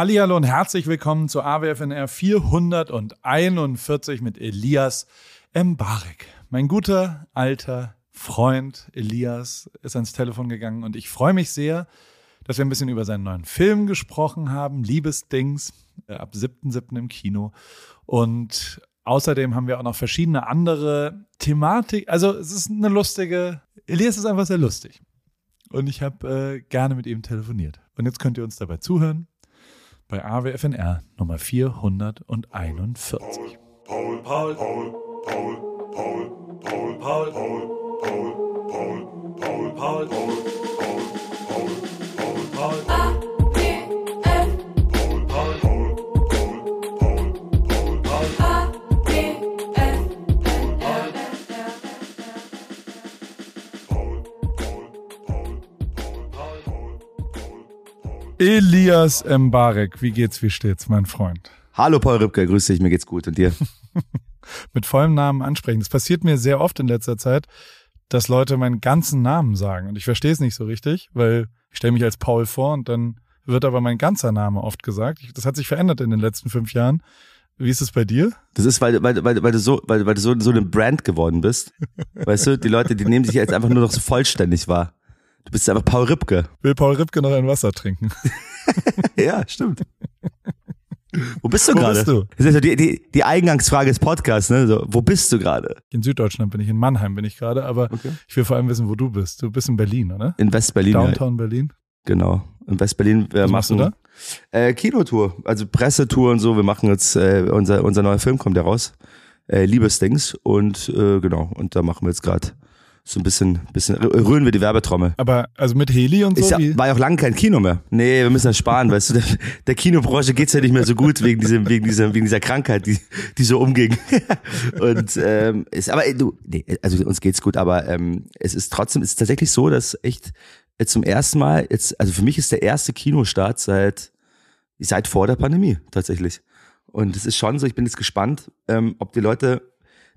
Hallihallo und herzlich willkommen zu AWFNR 441 mit Elias Mbarek. Mein guter alter Freund Elias ist ans Telefon gegangen und ich freue mich sehr, dass wir ein bisschen über seinen neuen Film gesprochen haben, Liebesdings, äh, ab 7.7. im Kino. Und außerdem haben wir auch noch verschiedene andere Thematik. Also es ist eine lustige, Elias ist einfach sehr lustig. Und ich habe äh, gerne mit ihm telefoniert. Und jetzt könnt ihr uns dabei zuhören bei AWFNR Nummer 441. Paul, Paul, Paul, Paul, Paul, Paul, Paul, Paul, Paul, Paul, Paul, Paul, Paul, Paul. Elias Mbarek, wie geht's, wie steht's, mein Freund? Hallo Paul Rübke, grüß dich, mir geht's gut und dir? Mit vollem Namen ansprechen. Das passiert mir sehr oft in letzter Zeit, dass Leute meinen ganzen Namen sagen und ich verstehe es nicht so richtig, weil ich stelle mich als Paul vor und dann wird aber mein ganzer Name oft gesagt. Das hat sich verändert in den letzten fünf Jahren. Wie ist es bei dir? Das ist, weil, weil, weil, weil du so, weil, weil du so, so eine Brand geworden bist. weißt du, die Leute, die nehmen sich jetzt einfach nur noch so vollständig wahr. Du bist aber Paul Ripke. Will Paul Ripke noch ein Wasser trinken? ja, stimmt. Wo bist du gerade? Das ist ja die, die, die Eingangsfrage des Podcasts, ne? So, wo bist du gerade? In Süddeutschland bin ich, in Mannheim bin ich gerade, aber okay. ich will vor allem wissen, wo du bist. Du bist in Berlin, oder? In West-Berlin. Downtown ja. Berlin. Genau. In West-Berlin. Wir Was machst du da? Äh, Kinotour, also Pressetour und so. Wir machen jetzt, äh, unser, unser neuer Film kommt ja raus. Äh, Liebesdings. Und äh, genau, und da machen wir jetzt gerade so ein bisschen, bisschen rühren wir die Werbetrommel. Aber also mit Heli und so? Ist ja, war ja auch lange kein Kino mehr. Nee, wir müssen das sparen, weißt du, der, der Kinobranche geht's ja nicht mehr so gut wegen diesem, wegen dieser, wegen dieser Krankheit, die, die so umging. und ähm, ist, aber du, nee, also uns geht's gut, aber ähm, es ist trotzdem, es ist tatsächlich so, dass echt jetzt zum ersten Mal, jetzt, also für mich ist der erste Kinostart seit seit vor der Pandemie tatsächlich. Und es ist schon so, ich bin jetzt gespannt, ähm, ob die Leute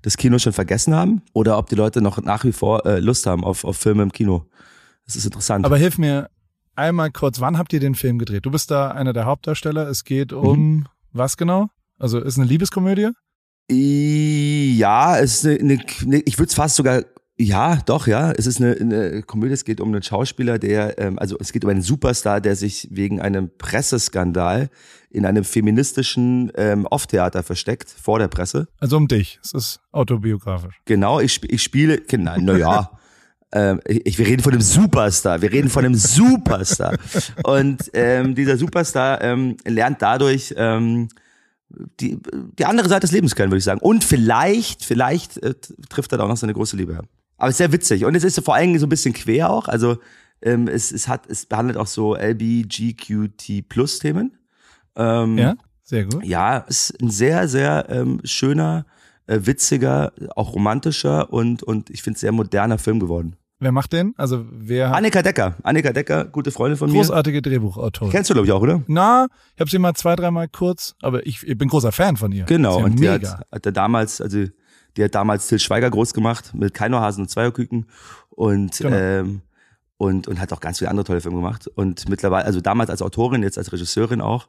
das Kino schon vergessen haben oder ob die Leute noch nach wie vor äh, Lust haben auf, auf Filme im Kino. Das ist interessant. Aber hilf mir einmal kurz, wann habt ihr den Film gedreht? Du bist da einer der Hauptdarsteller. Es geht um mhm. was genau? Also ist eine Liebeskomödie? Ja, es ist eine, eine ich würde es fast sogar ja, doch, ja. Es ist eine, eine Komödie, es geht um einen Schauspieler, der, ähm, also es geht um einen Superstar, der sich wegen einem Presseskandal in einem feministischen ähm, Off-Theater versteckt, vor der Presse. Also um dich, es ist autobiografisch. Genau, ich, ich spiele, genau, naja. ähm, ich, wir reden von einem Superstar, wir reden von einem Superstar. Und ähm, dieser Superstar ähm, lernt dadurch ähm, die, die andere Seite des Lebens kennen, würde ich sagen. Und vielleicht, vielleicht äh, trifft er da auch noch seine große Liebe. Aber es ist sehr witzig. Und es ist vor allem so ein bisschen quer auch. Also ähm, es, es hat, es behandelt auch so LBGQT Plus Themen. Ähm, ja, sehr gut. Ja, es ist ein sehr, sehr ähm, schöner, äh, witziger, auch romantischer und, und ich finde sehr moderner Film geworden. Wer macht den? Also wer Annika Decker. Annika Decker, gute Freundin von Großartige mir. Großartige Drehbuchautorin. Kennst du, glaube ich, auch, oder? Na, ich habe sie mal zwei, dreimal kurz, aber ich, ich bin großer Fan von ihr. Genau, ja und mega. die hat, hat er damals, also die hat damals Till Schweiger groß gemacht mit Keinohasen und Zweierküken und genau. ähm, und und hat auch ganz viele andere tolle Filme gemacht und mittlerweile also damals als Autorin jetzt als Regisseurin auch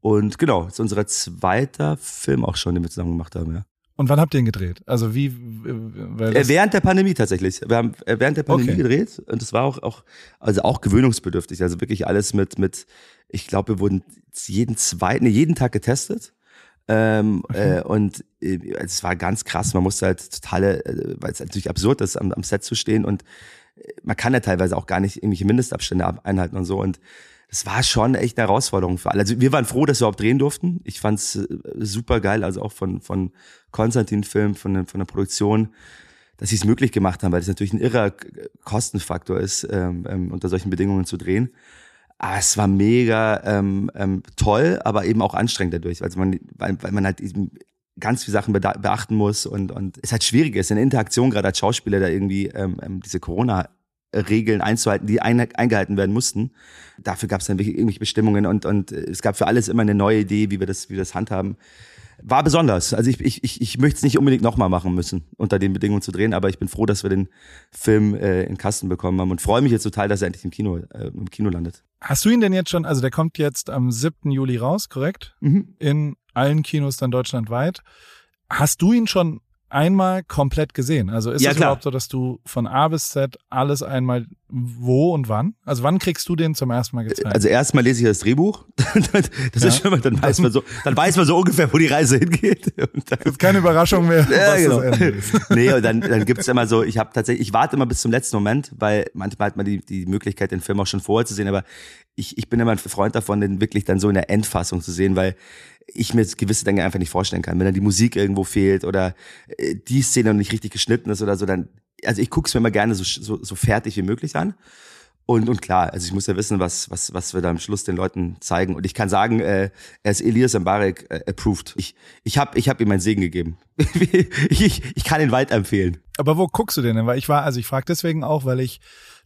und genau das ist unser zweiter Film auch schon den wir zusammen gemacht haben ja und wann habt ihr ihn gedreht? Also wie? Äh, während der Pandemie tatsächlich. Wir haben äh, während der Pandemie okay. gedreht und es war auch, auch, also auch gewöhnungsbedürftig. Also wirklich alles mit, mit, ich glaube, wir wurden jeden zweiten, nee, jeden Tag getestet. Ähm, okay. äh, und äh, es war ganz krass. Man musste halt totale, äh, weil es natürlich absurd ist, am, am Set zu stehen und äh, man kann ja teilweise auch gar nicht irgendwelche Mindestabstände einhalten und so. Und das war schon echt eine Herausforderung für alle. Also wir waren froh, dass wir überhaupt drehen durften. Ich fand's äh, super geil, also auch von, von Konstantin Film, von, von der Produktion, dass sie es möglich gemacht haben, weil das natürlich ein irrer Kostenfaktor ist, ähm, ähm, unter solchen Bedingungen zu drehen. Aber es war mega ähm, ähm, toll, aber eben auch anstrengend dadurch, also man, weil, weil man halt eben ganz viele Sachen beachten muss und und es halt schwierig ist in Interaktion gerade als Schauspieler da irgendwie ähm, ähm diese Corona Regeln einzuhalten, die ein, eingehalten werden mussten. Dafür gab es dann irgendwelche Bestimmungen und, und es gab für alles immer eine neue Idee, wie wir das, wie wir das handhaben. War besonders. Also ich, ich, ich, ich möchte es nicht unbedingt nochmal machen müssen, unter den Bedingungen zu drehen, aber ich bin froh, dass wir den Film äh, in Kasten bekommen haben und freue mich jetzt total, dass er endlich im Kino, äh, im Kino landet. Hast du ihn denn jetzt schon, also der kommt jetzt am 7. Juli raus, korrekt? Mhm. In allen Kinos dann deutschlandweit. Hast du ihn schon einmal komplett gesehen? Also ist ja, es klar. überhaupt so, dass du von A bis Z alles einmal wo und wann? Also wann kriegst du den zum ersten Mal gezeigt? Also erstmal lese ich das Drehbuch. das ja. ist schon mal, dann weiß man so, dann weiß man so ungefähr, wo die Reise hingeht. Und dann, das ist keine Überraschung mehr. Ja, genau. nee, und dann, dann gibt's immer so, ich habe tatsächlich, ich warte immer bis zum letzten Moment, weil manchmal hat man die, die Möglichkeit, den Film auch schon vorher zu sehen, aber ich, ich bin immer ein Freund davon, den wirklich dann so in der Endfassung zu sehen, weil ich mir gewisse Dinge einfach nicht vorstellen kann. Wenn dann die Musik irgendwo fehlt oder äh, die Szene noch nicht richtig geschnitten ist oder so, dann, also ich gucke es mir immer gerne so, so, so fertig wie möglich an. Und, und klar, also ich muss ja wissen, was, was, was wir da am Schluss den Leuten zeigen. Und ich kann sagen, äh, er ist Elias Mbarek äh, approved. Ich, ich habe ich hab ihm meinen Segen gegeben. ich, ich kann ihn weiterempfehlen. Aber wo guckst du den denn? Weil ich war, also ich frage deswegen auch, weil ich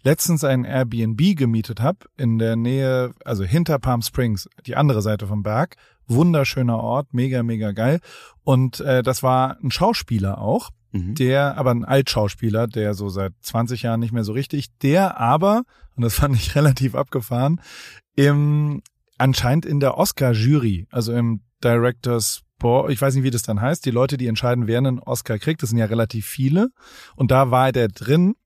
letztens ein Airbnb gemietet habe in der Nähe, also hinter Palm Springs, die andere Seite vom Berg. Wunderschöner Ort, mega, mega geil. Und äh, das war ein Schauspieler auch, mhm. der, aber ein Altschauspieler, der so seit 20 Jahren nicht mehr so richtig, der aber, und das fand ich relativ abgefahren, im anscheinend in der Oscar-Jury, also im Directors Board, ich weiß nicht, wie das dann heißt, die Leute, die entscheiden, wer einen Oscar kriegt, das sind ja relativ viele. Und da war der drin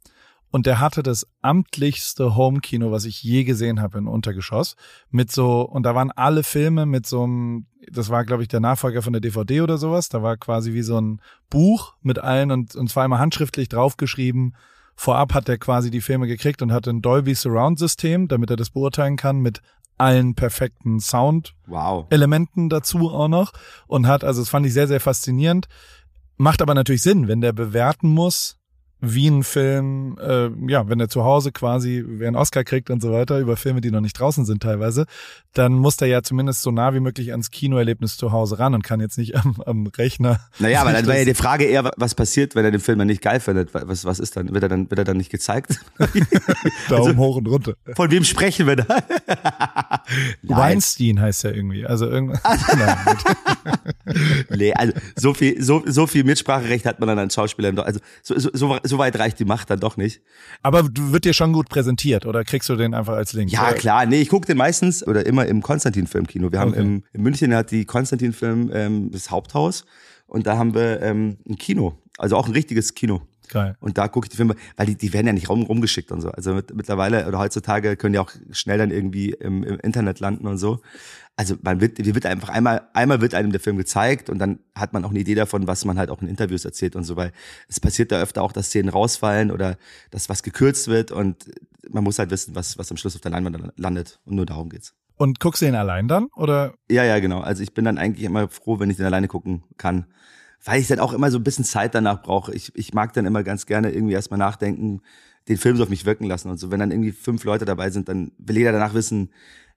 und der hatte das amtlichste Homekino, was ich je gesehen habe in Untergeschoss. Mit so, und da waren alle Filme mit so einem, das war, glaube ich, der Nachfolger von der DVD oder sowas. Da war quasi wie so ein Buch mit allen und, und zwar immer handschriftlich draufgeschrieben. Vorab hat er quasi die Filme gekriegt und hatte ein Dolby Surround System, damit er das beurteilen kann mit allen perfekten Sound-Elementen wow. dazu auch noch. Und hat, also das fand ich sehr, sehr faszinierend. Macht aber natürlich Sinn, wenn der bewerten muss, wie ein Film, äh, ja, wenn er zu Hause quasi, wer einen Oscar kriegt und so weiter, über Filme, die noch nicht draußen sind teilweise, dann muss der ja zumindest so nah wie möglich ans Kinoerlebnis zu Hause ran und kann jetzt nicht am, am Rechner. Naja, aber dann wäre ja die Frage eher, was passiert, wenn er den Film dann nicht geil findet? Was, was ist dann? Wird er dann, wird er dann nicht gezeigt? Daumen also, hoch und runter. Von wem sprechen wir da? Weinstein heißt ja irgendwie. Also irgendwas. nee, also so viel, so, so viel Mitspracherecht hat man dann als Schauspieler. Also so, so, so weit reicht die Macht dann doch nicht. Aber wird dir schon gut präsentiert oder kriegst du den einfach als Link? Ja, oder? klar. Nee, ich gucke den meistens oder immer im Konstantin-Filmkino. Wir haben okay. im, in München hat die Konstantin-Film ähm, das Haupthaus und da haben wir ähm, ein Kino. Also auch ein richtiges Kino. Geil. Und da gucke ich die Filme, weil die, die werden ja nicht rum, rumgeschickt und so. Also mit, mittlerweile oder heutzutage können die auch schnell dann irgendwie im, im Internet landen und so also man wird, wird einfach einmal, einmal wird einem der Film gezeigt und dann hat man auch eine Idee davon, was man halt auch in Interviews erzählt und so, weil es passiert da öfter auch, dass Szenen rausfallen oder dass was gekürzt wird und man muss halt wissen, was, was am Schluss auf der Leinwand landet und nur darum geht's. Und guckst du ihn allein dann oder? Ja, ja, genau. Also ich bin dann eigentlich immer froh, wenn ich den alleine gucken kann, weil ich dann auch immer so ein bisschen Zeit danach brauche. Ich, ich mag dann immer ganz gerne irgendwie erstmal nachdenken, den Film so auf mich wirken lassen und so. Wenn dann irgendwie fünf Leute dabei sind, dann will jeder danach wissen,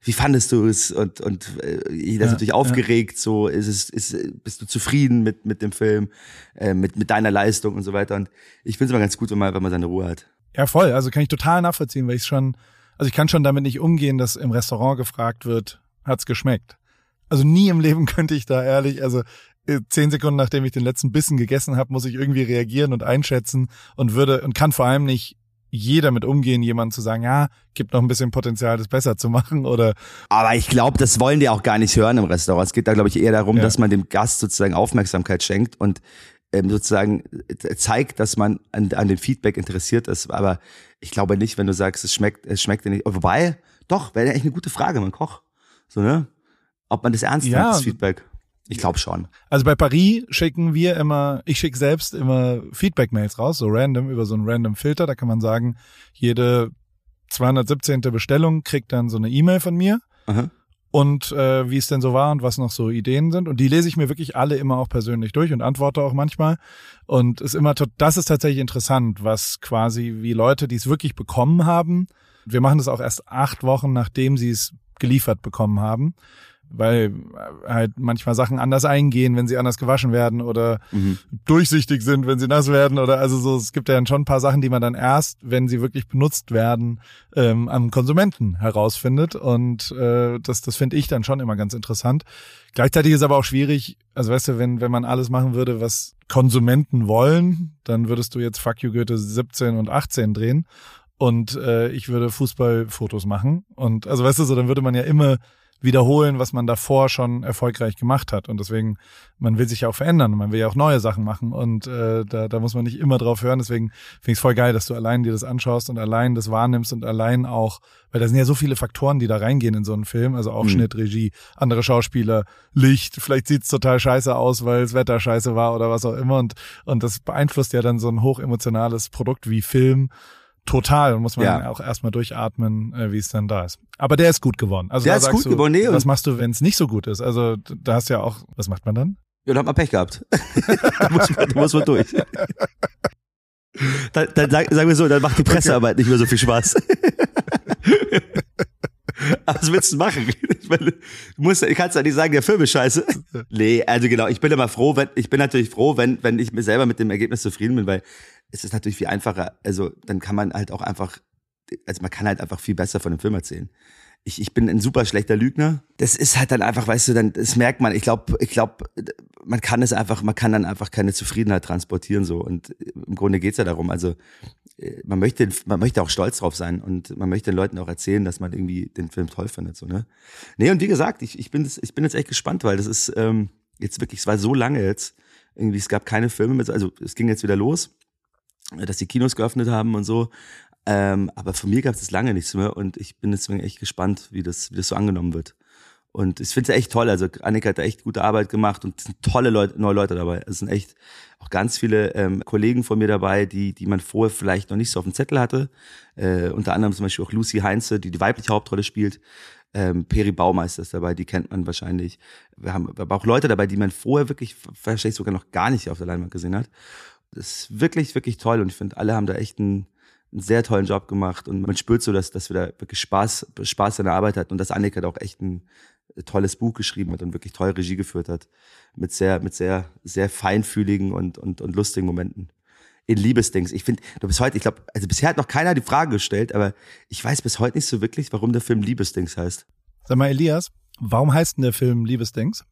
wie fandest du es? Und, und äh, jeder ist ja, natürlich aufgeregt, ja. so ist es, ist, bist du zufrieden mit, mit dem Film, äh, mit, mit deiner Leistung und so weiter. Und ich finde es immer ganz gut, wenn man, wenn man seine Ruhe hat. Ja, voll. Also kann ich total nachvollziehen, weil ich schon, also ich kann schon damit nicht umgehen, dass im Restaurant gefragt wird, hat's geschmeckt? Also nie im Leben könnte ich da ehrlich, also äh, zehn Sekunden nachdem ich den letzten Bissen gegessen habe, muss ich irgendwie reagieren und einschätzen und würde und kann vor allem nicht jeder mit umgehen, jemandem zu sagen, ja, gibt noch ein bisschen Potenzial, das besser zu machen oder. Aber ich glaube, das wollen die auch gar nicht hören im Restaurant. Es geht da, glaube ich, eher darum, ja. dass man dem Gast sozusagen Aufmerksamkeit schenkt und ähm, sozusagen äh, zeigt, dass man an, an dem Feedback interessiert ist. Aber ich glaube nicht, wenn du sagst, es schmeckt, es schmeckt dir nicht. Wobei, doch, wäre echt eine gute Frage, mein Koch. So, ne? Ob man das ernst ja, nimmt, das Feedback. Ich glaube schon. Also bei Paris schicken wir immer, ich schicke selbst immer Feedback-Mails raus, so random, über so einen random Filter. Da kann man sagen, jede 217. Bestellung kriegt dann so eine E-Mail von mir. Aha. Und äh, wie es denn so war und was noch so Ideen sind. Und die lese ich mir wirklich alle immer auch persönlich durch und antworte auch manchmal. Und ist immer, das ist tatsächlich interessant, was quasi wie Leute, die es wirklich bekommen haben. Wir machen das auch erst acht Wochen, nachdem sie es geliefert bekommen haben weil halt manchmal Sachen anders eingehen, wenn sie anders gewaschen werden oder mhm. durchsichtig sind, wenn sie nass werden oder also so, es gibt ja dann schon ein paar Sachen, die man dann erst, wenn sie wirklich benutzt werden, ähm, am Konsumenten herausfindet und äh, das, das finde ich dann schon immer ganz interessant. Gleichzeitig ist aber auch schwierig, also weißt du, wenn, wenn man alles machen würde, was Konsumenten wollen, dann würdest du jetzt Fuck You Goethe 17 und 18 drehen und äh, ich würde Fußballfotos machen und also weißt du so, dann würde man ja immer wiederholen, was man davor schon erfolgreich gemacht hat. Und deswegen, man will sich ja auch verändern man will ja auch neue Sachen machen. Und äh, da, da muss man nicht immer drauf hören. Deswegen finde ich es voll geil, dass du allein dir das anschaust und allein das wahrnimmst und allein auch, weil da sind ja so viele Faktoren, die da reingehen in so einen Film. Also auch mhm. Schnitt, Regie, andere Schauspieler, Licht, vielleicht sieht's total scheiße aus, weil das Wetter scheiße war oder was auch immer. Und, und das beeinflusst ja dann so ein hochemotionales Produkt wie Film total. Muss man ja. auch erstmal durchatmen, äh, wie es dann da ist. Aber der ist gut geworden. Also der ist gut du, geworden. Nee, was machst du, wenn es nicht so gut ist? Also da hast du ja auch, was macht man dann? Ja, dann hat man Pech gehabt. da, muss man, da muss man durch. dann, dann sag, sagen wir so, dann macht die Pressearbeit okay. nicht mehr so viel Spaß. was willst du machen? Ich meine, du musst, ich kannst ja nicht sagen, der Film ist scheiße. Nee, also genau, ich bin immer froh, wenn, ich bin natürlich froh, wenn, wenn ich mir selber mit dem Ergebnis zufrieden bin, weil es ist natürlich viel einfacher. Also dann kann man halt auch einfach, also man kann halt einfach viel besser von dem Film erzählen. Ich, ich bin ein super schlechter Lügner. Das ist halt dann einfach, weißt du, dann das merkt man. Ich glaube, ich glaube, man kann es einfach, man kann dann einfach keine Zufriedenheit transportieren so. Und im Grunde geht's ja darum. Also äh, man möchte, man möchte auch stolz drauf sein und man möchte den Leuten auch erzählen, dass man irgendwie den Film toll findet. So, ne? Nee, und wie gesagt, ich, ich, bin, ich bin jetzt echt gespannt, weil das ist ähm, jetzt wirklich, es war so lange jetzt. Irgendwie, es gab keine Filme mehr, also es ging jetzt wieder los dass die Kinos geöffnet haben und so. Ähm, aber von mir gab es lange nichts mehr und ich bin deswegen echt gespannt, wie das, wie das so angenommen wird. Und ich finde es echt toll. Also Annika hat da echt gute Arbeit gemacht und es sind tolle Leute, neue Leute dabei. Es sind echt auch ganz viele ähm, Kollegen von mir dabei, die, die man vorher vielleicht noch nicht so auf dem Zettel hatte. Äh, unter anderem zum Beispiel auch Lucy Heinze, die die weibliche Hauptrolle spielt. Ähm, Peri Baumeister ist dabei, die kennt man wahrscheinlich. Wir haben aber auch Leute dabei, die man vorher wirklich wahrscheinlich sogar noch gar nicht auf der Leinwand gesehen hat. Das ist wirklich, wirklich toll und ich finde, alle haben da echt einen, einen, sehr tollen Job gemacht und man spürt so, dass, dass wir da wirklich Spaß, Spaß an der Arbeit hatten und dass Annika da auch echt ein tolles Buch geschrieben hat und wirklich toll Regie geführt hat. Mit sehr, mit sehr, sehr feinfühligen und, und, und lustigen Momenten. In Liebesdings. Ich finde, du bist heute, ich glaube, also bisher hat noch keiner die Frage gestellt, aber ich weiß bis heute nicht so wirklich, warum der Film Liebesdings heißt. Sag mal, Elias, warum heißt denn der Film Liebesdings?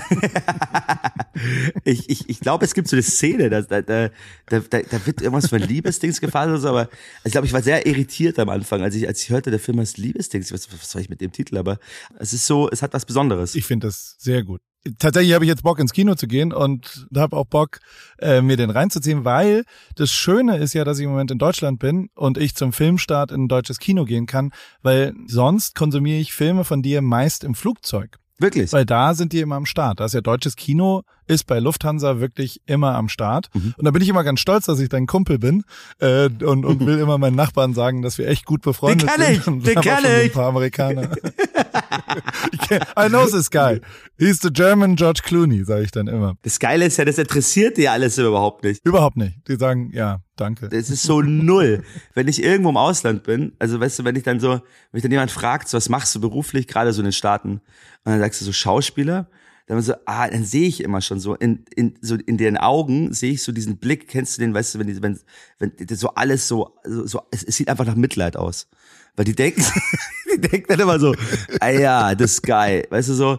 ich ich, ich glaube, es gibt so eine Szene, da, da, da, da, da wird irgendwas von Liebesdings gefallen oder so, aber ich glaube, ich war sehr irritiert am Anfang, als ich, als ich hörte, der Film heißt Liebesdings. Was, was soll ich mit dem Titel? Aber es ist so, es hat was Besonderes. Ich finde das sehr gut. Tatsächlich habe ich jetzt Bock ins Kino zu gehen und habe auch Bock, äh, mir den reinzuziehen, weil das Schöne ist ja, dass ich im Moment in Deutschland bin und ich zum Filmstart in ein deutsches Kino gehen kann, weil sonst konsumiere ich Filme von dir meist im Flugzeug. Wirklich? Weil da sind die immer am Start. Da ist ja deutsches Kino, ist bei Lufthansa wirklich immer am Start. Mhm. Und da bin ich immer ganz stolz, dass ich dein Kumpel bin äh, und, und will immer meinen Nachbarn sagen, dass wir echt gut befreundet den sind. Ich, und den kenn ich. Ein paar Amerikaner. I know this guy. He's the German George Clooney, sage ich dann immer. Das Geile ist ja, das interessiert die alles überhaupt nicht. Überhaupt nicht. Die sagen, ja, danke. Das ist so null. wenn ich irgendwo im Ausland bin, also weißt du, wenn ich dann so, wenn mich dann jemand fragt, so, was machst du beruflich, gerade so in den Staaten, und dann sagst du so Schauspieler, dann so, ah, dann sehe ich immer schon so in, in, so in deren Augen sehe ich so diesen Blick, kennst du den, weißt du, wenn die, wenn, wenn so alles so, so, so es, es sieht einfach nach Mitleid aus. Weil die denken, die denken dann immer so, ah ja, das ist geil, weißt du, so,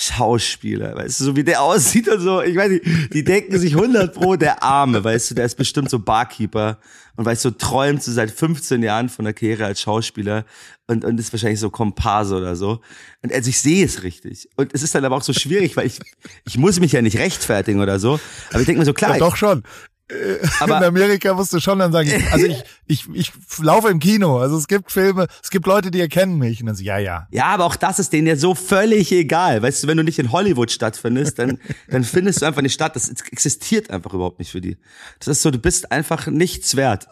Schauspieler, weißt du, so wie der aussieht und so, ich weiß nicht, die denken sich 100 pro, der Arme, weißt du, der ist bestimmt so Barkeeper und weißt du, so träumt so seit 15 Jahren von der Karriere als Schauspieler und, und ist wahrscheinlich so Komparse oder so. Und also ich sehe es richtig. Und es ist dann aber auch so schwierig, weil ich, ich muss mich ja nicht rechtfertigen oder so, aber ich denke mir so, klar. Ja, doch schon. Äh, aber in Amerika musst du schon dann sagen, also ich, ich, ich laufe im Kino. Also es gibt Filme, es gibt Leute, die erkennen mich. Und dann so, ja, ja. Ja, aber auch das ist denen ja so völlig egal. Weißt du, wenn du nicht in Hollywood stattfindest, dann, dann findest du einfach eine Stadt. Das existiert einfach überhaupt nicht für die. Das ist so, du bist einfach nichts wert.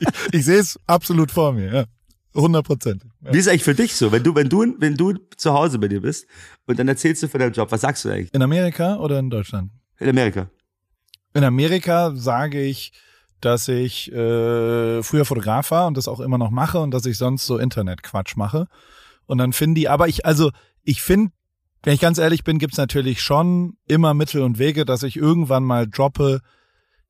ich, ich sehe es absolut vor mir, ja. 100 Prozent. Ja. Wie ist eigentlich für dich so? Wenn du, wenn du, wenn du zu Hause bei dir bist und dann erzählst du von deinem Job, was sagst du eigentlich? In Amerika oder in Deutschland? In Amerika. In Amerika sage ich, dass ich äh, früher Fotograf war und das auch immer noch mache und dass ich sonst so Internetquatsch mache. Und dann finden die, aber ich, also ich finde, wenn ich ganz ehrlich bin, gibt's natürlich schon immer Mittel und Wege, dass ich irgendwann mal droppe,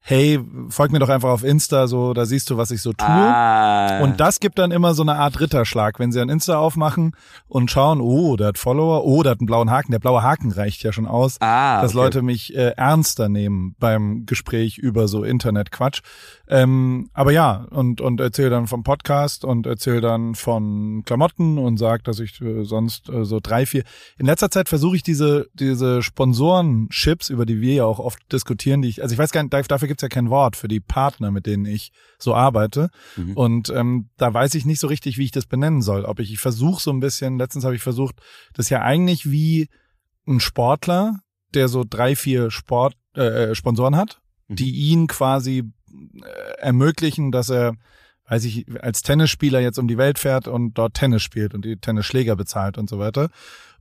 hey, folg mir doch einfach auf Insta, so, da siehst du, was ich so tue. Ah. Und das gibt dann immer so eine Art Ritterschlag, wenn sie ein Insta aufmachen und schauen, oh, der hat Follower, oh, der hat einen blauen Haken. Der blaue Haken reicht ja schon aus, ah, dass Leute mich äh, ernster nehmen beim Gespräch über so Internetquatsch. Ähm, aber ja, und, und erzähl dann vom Podcast und erzähl dann von Klamotten und sag, dass ich äh, sonst äh, so drei, vier. In letzter Zeit versuche ich diese, diese Sponsoren-Chips, über die wir ja auch oft diskutieren, die ich, also ich weiß gar nicht, dafür gibt's ja kein Wort für die Partner, mit denen ich so arbeite. Mhm. Und ähm, da weiß ich nicht so richtig, wie ich das benennen soll. Ob ich, ich versuche so ein bisschen, letztens habe ich versucht, das ja eigentlich wie ein Sportler, der so drei, vier Sport, äh, äh Sponsoren hat, mhm. die ihn quasi äh, ermöglichen, dass er, weiß ich, als Tennisspieler jetzt um die Welt fährt und dort Tennis spielt und die Tennisschläger bezahlt und so weiter.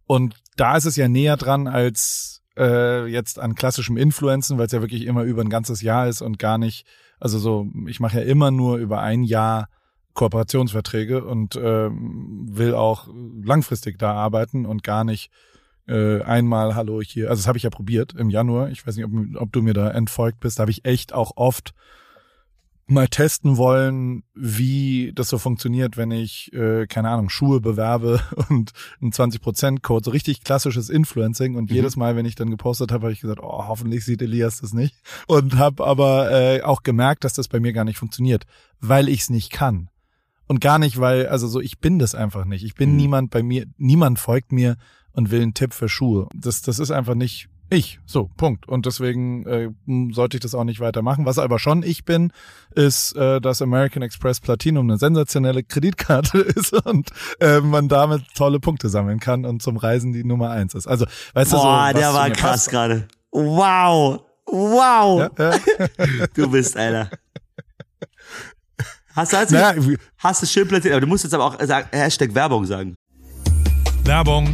Und da ist es ja näher dran als äh, jetzt an klassischem Influenzen, weil es ja wirklich immer über ein ganzes Jahr ist und gar nicht, also so, ich mache ja immer nur über ein Jahr Kooperationsverträge und äh, will auch langfristig da arbeiten und gar nicht äh, einmal Hallo hier. Also das habe ich ja probiert im Januar. Ich weiß nicht, ob, ob du mir da entfolgt bist. Da habe ich echt auch oft mal testen wollen, wie das so funktioniert, wenn ich, äh, keine Ahnung, Schuhe bewerbe und einen 20%-Code, so richtig klassisches Influencing. Und mhm. jedes Mal, wenn ich dann gepostet habe, habe ich gesagt, oh, hoffentlich sieht Elias das nicht. Und habe aber äh, auch gemerkt, dass das bei mir gar nicht funktioniert, weil ich es nicht kann. Und gar nicht, weil, also so, ich bin das einfach nicht. Ich bin mhm. niemand bei mir, niemand folgt mir und will einen Tipp für Schuhe. Das, das ist einfach nicht ich, so, Punkt. Und deswegen äh, sollte ich das auch nicht weitermachen. Was aber schon ich bin, ist, äh, dass American Express Platinum eine sensationelle Kreditkarte ist und äh, man damit tolle Punkte sammeln kann und zum Reisen die Nummer eins ist. Also, weißt Boah, du so, der war krass gerade. Wow. Wow. Ja, ja. du bist einer. Hast du, hast, naja, hast du schön platziert, aber du musst jetzt aber auch sagen, Hashtag Werbung sagen. Werbung.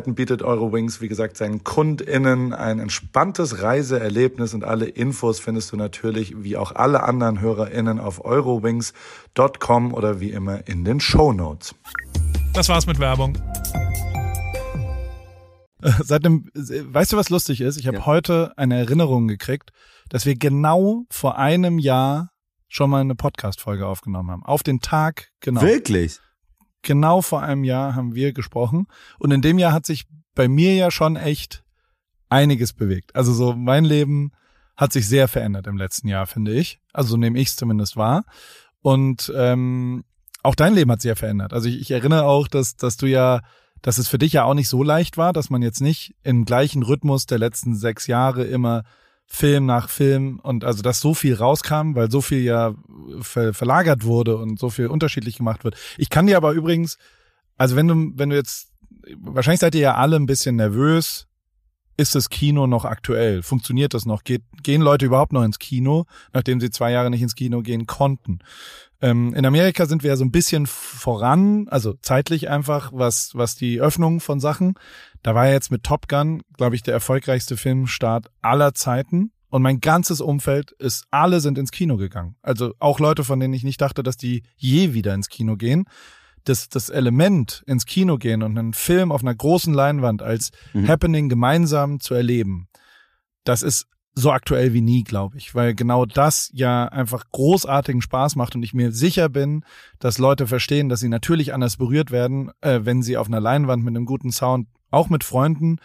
Möglichkeiten bietet Eurowings, wie gesagt, seinen KundInnen ein entspanntes Reiseerlebnis und alle Infos findest du natürlich wie auch alle anderen HörerInnen auf eurowings.com oder wie immer in den Show Notes. Das war's mit Werbung. Seit dem, weißt du, was lustig ist? Ich habe ja. heute eine Erinnerung gekriegt, dass wir genau vor einem Jahr schon mal eine Podcast-Folge aufgenommen haben. Auf den Tag genau. Wirklich? Genau vor einem Jahr haben wir gesprochen. Und in dem Jahr hat sich bei mir ja schon echt einiges bewegt. Also so mein Leben hat sich sehr verändert im letzten Jahr, finde ich. Also so nehme ich es zumindest wahr. Und ähm, auch dein Leben hat sich ja verändert. Also ich, ich erinnere auch, dass, dass du ja, dass es für dich ja auch nicht so leicht war, dass man jetzt nicht im gleichen Rhythmus der letzten sechs Jahre immer Film nach Film und also dass so viel rauskam, weil so viel ja ver verlagert wurde und so viel unterschiedlich gemacht wird. Ich kann dir aber übrigens, also wenn du, wenn du jetzt, wahrscheinlich seid ihr ja alle ein bisschen nervös ist das Kino noch aktuell? Funktioniert das noch? Geht, gehen Leute überhaupt noch ins Kino, nachdem sie zwei Jahre nicht ins Kino gehen konnten? Ähm, in Amerika sind wir ja so ein bisschen voran, also zeitlich einfach, was, was die Öffnung von Sachen. Da war jetzt mit Top Gun, glaube ich, der erfolgreichste Filmstart aller Zeiten. Und mein ganzes Umfeld ist, alle sind ins Kino gegangen. Also auch Leute, von denen ich nicht dachte, dass die je wieder ins Kino gehen. Das, das Element ins Kino gehen und einen Film auf einer großen Leinwand als mhm. Happening gemeinsam zu erleben, das ist so aktuell wie nie, glaube ich, weil genau das ja einfach großartigen Spaß macht und ich mir sicher bin, dass Leute verstehen, dass sie natürlich anders berührt werden, äh, wenn sie auf einer Leinwand mit einem guten Sound, auch mit Freunden,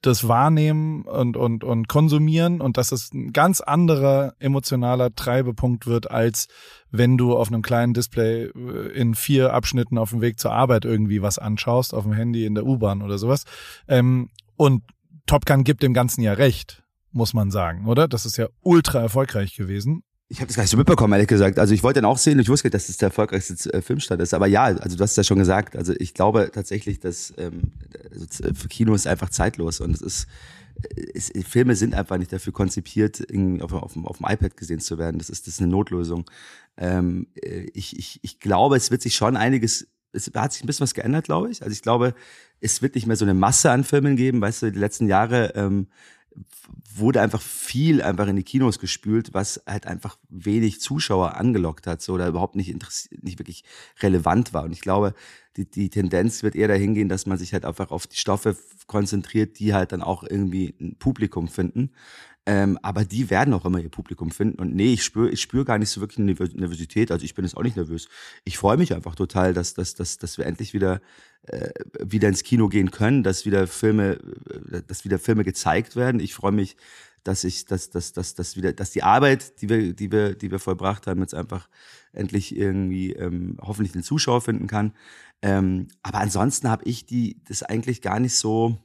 das wahrnehmen und, und, und konsumieren und dass es ein ganz anderer emotionaler Treibepunkt wird, als wenn du auf einem kleinen Display äh, in vier Abschnitten auf dem Weg zur Arbeit irgendwie was anschaust, auf dem Handy in der U-Bahn oder sowas. Ähm, und Top Gun gibt dem Ganzen ja recht, muss man sagen, oder? Das ist ja ultra erfolgreich gewesen. Ich habe das gar nicht so mitbekommen, ehrlich gesagt. Also ich wollte dann auch sehen, ich wusste, dass es der erfolgreichste äh, Filmstart ist. Aber ja, also du hast es ja schon gesagt. Also ich glaube tatsächlich, dass ähm, also für Kino ist einfach zeitlos und es ist äh, es, Filme sind einfach nicht dafür konzipiert, auf, auf, auf dem iPad gesehen zu werden. Das ist, das ist eine Notlösung. Ähm, äh, ich, ich, ich glaube, es wird sich schon einiges, es hat sich ein bisschen was geändert, glaube ich. Also ich glaube, es wird nicht mehr so eine Masse an Filmen geben. Weißt du, die letzten Jahre ähm, wurde einfach viel einfach in die Kinos gespült, was halt einfach wenig Zuschauer angelockt hat, so oder überhaupt nicht nicht wirklich relevant war. Und ich glaube, die, die Tendenz wird eher dahin gehen, dass man sich halt einfach auf die Stoffe konzentriert, die halt dann auch irgendwie ein Publikum finden. Ähm, aber die werden auch immer ihr Publikum finden. Und nee, ich spüre ich spür gar nicht so wirklich eine Nervosität. Also ich bin jetzt auch nicht nervös. Ich freue mich einfach total, dass, dass, dass, dass wir endlich wieder, äh, wieder ins Kino gehen können, dass wieder Filme, äh, dass wieder Filme gezeigt werden. Ich freue mich, dass ich, dass, dass, dass, dass wieder, dass die Arbeit, die wir, die wir, die wir vollbracht haben, jetzt einfach endlich irgendwie ähm, hoffentlich den Zuschauer finden kann. Ähm, aber ansonsten habe ich die das eigentlich gar nicht so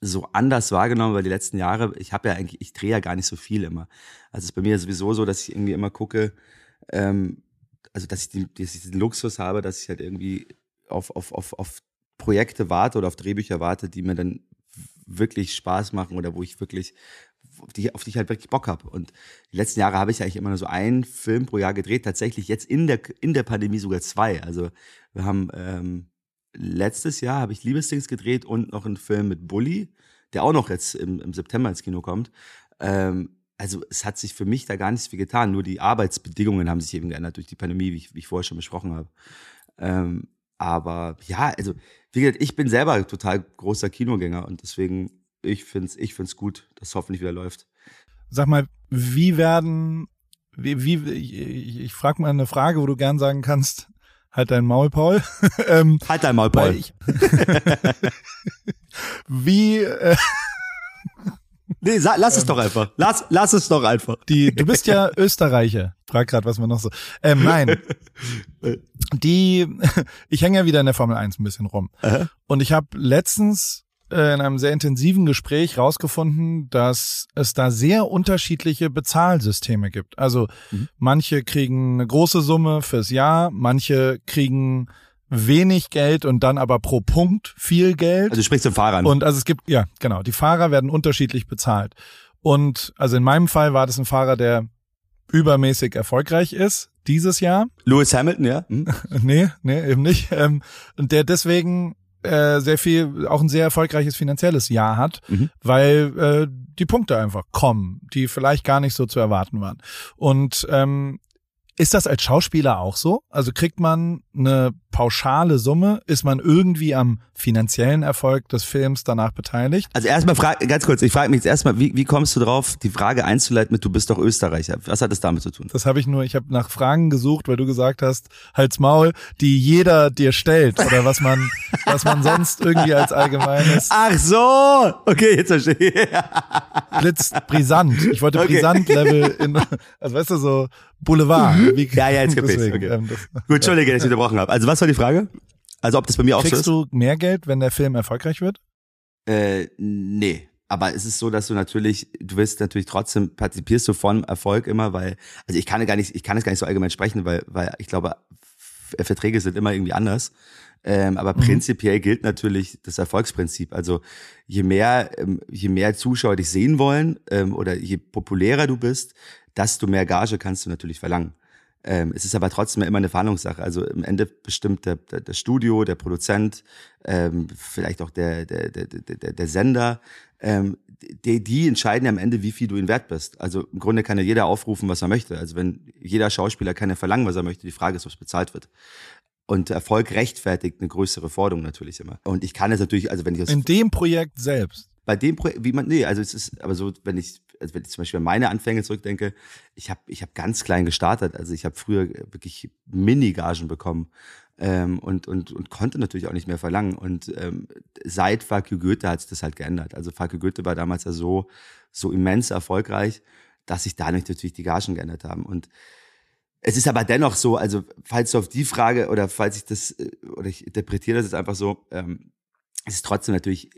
so anders wahrgenommen, weil die letzten Jahre, ich habe ja eigentlich, ich drehe ja gar nicht so viel immer. Also es ist bei mir sowieso so, dass ich irgendwie immer gucke, ähm, also dass ich, die, dass ich den Luxus habe, dass ich halt irgendwie auf, auf, auf, auf Projekte warte oder auf Drehbücher warte, die mir dann wirklich Spaß machen oder wo ich wirklich, auf die, auf die ich halt wirklich Bock habe. Und die letzten Jahre habe ich eigentlich immer nur so einen Film pro Jahr gedreht, tatsächlich jetzt in der, in der Pandemie sogar zwei. Also wir haben ähm, letztes Jahr habe ich Liebesdings gedreht und noch einen Film mit Bully, der auch noch jetzt im, im September ins Kino kommt. Ähm, also es hat sich für mich da gar nicht viel getan. Nur die Arbeitsbedingungen haben sich eben geändert durch die Pandemie, wie ich, wie ich vorher schon besprochen habe. Ähm, aber ja, also wie gesagt, ich bin selber total großer Kinogänger und deswegen ich finde es ich find's gut, dass es hoffentlich wieder läuft. Sag mal, wie werden, wie, wie ich, ich frage mal eine Frage, wo du gern sagen kannst, Halt dein Maul, Paul. ähm, halt dein Maul, Paul. Ich, wie äh, Nee, lass es ähm, doch einfach. Lass, lass es doch einfach. Die, du bist ja Österreicher. Frag grad, was man noch so. Ähm, nein. Die, ich hänge ja wieder in der Formel 1 ein bisschen rum. Aha. Und ich habe letztens in einem sehr intensiven Gespräch rausgefunden, dass es da sehr unterschiedliche Bezahlsysteme gibt. Also mhm. manche kriegen eine große Summe fürs Jahr, manche kriegen wenig Geld und dann aber pro Punkt viel Geld. Also du sprichst zum Fahrern. Und also es gibt, ja, genau, die Fahrer werden unterschiedlich bezahlt. Und also in meinem Fall war das ein Fahrer, der übermäßig erfolgreich ist dieses Jahr. Lewis Hamilton, ja? Hm? nee, nee, eben nicht. Ähm, und der deswegen äh, sehr viel, auch ein sehr erfolgreiches finanzielles Jahr hat, mhm. weil äh, die Punkte einfach kommen, die vielleicht gar nicht so zu erwarten waren. Und ähm, ist das als Schauspieler auch so? Also kriegt man eine pauschale Summe? Ist man irgendwie am finanziellen Erfolg des Films danach beteiligt? Also erstmal frage, ganz kurz, ich frage mich jetzt erstmal, wie, wie kommst du drauf, die Frage einzuleiten mit, du bist doch Österreicher. Was hat das damit zu tun? Das habe ich nur, ich habe nach Fragen gesucht, weil du gesagt hast, halt's Maul, die jeder dir stellt oder was man, was man sonst irgendwie als allgemeines. Ach so, okay, jetzt verstehe ich. Blitz, brisant. Ich wollte okay. Brisant-Level in, also weißt du, so Boulevard. Mhm. Wie, ja, ja, jetzt kapiert okay. ähm, Gut, Entschuldige, dass ich unterbrochen habe. Also was war die Frage? Also ob das bei mir auch Kriegst so ist? Kriegst du mehr Geld, wenn der Film erfolgreich wird? Äh, nee. Aber es ist so, dass du natürlich, du wirst natürlich trotzdem, partizipierst du von Erfolg immer, weil, also ich kann gar nicht, ich kann es gar nicht so allgemein sprechen, weil, weil ich glaube, Verträge sind immer irgendwie anders. Ähm, aber mhm. prinzipiell gilt natürlich das Erfolgsprinzip. Also je mehr, ähm, je mehr Zuschauer dich sehen wollen ähm, oder je populärer du bist, desto mehr Gage kannst du natürlich verlangen. Ähm, es ist aber trotzdem immer eine Verhandlungssache. Also im Ende bestimmt der, der, der Studio, der Produzent, ähm, vielleicht auch der, der, der, der, der Sender. Ähm, die, die entscheiden ja am Ende, wie viel du ihn wert bist. Also im Grunde kann ja jeder aufrufen, was er möchte. Also wenn jeder Schauspieler kann ja verlangen, was er möchte. Die Frage ist, was bezahlt wird. Und Erfolg rechtfertigt eine größere Forderung natürlich immer. Und ich kann es natürlich, also wenn ich das. In dem Projekt selbst. Bei dem Projekt, wie man, nee, also es ist, aber so, wenn ich, also wenn ich zum Beispiel an meine Anfänge zurückdenke, ich habe ich hab ganz klein gestartet. Also ich habe früher wirklich Mini-Gagen bekommen ähm, und, und, und konnte natürlich auch nicht mehr verlangen. Und ähm, seit Fuck Goethe hat sich das halt geändert. Also Fuck Goethe war damals ja so, so immens erfolgreich, dass sich dadurch natürlich die Gagen geändert haben. Und es ist aber dennoch so, also falls du auf die Frage oder falls ich das, äh, oder ich interpretiere das jetzt einfach so, ähm, es ist trotzdem natürlich,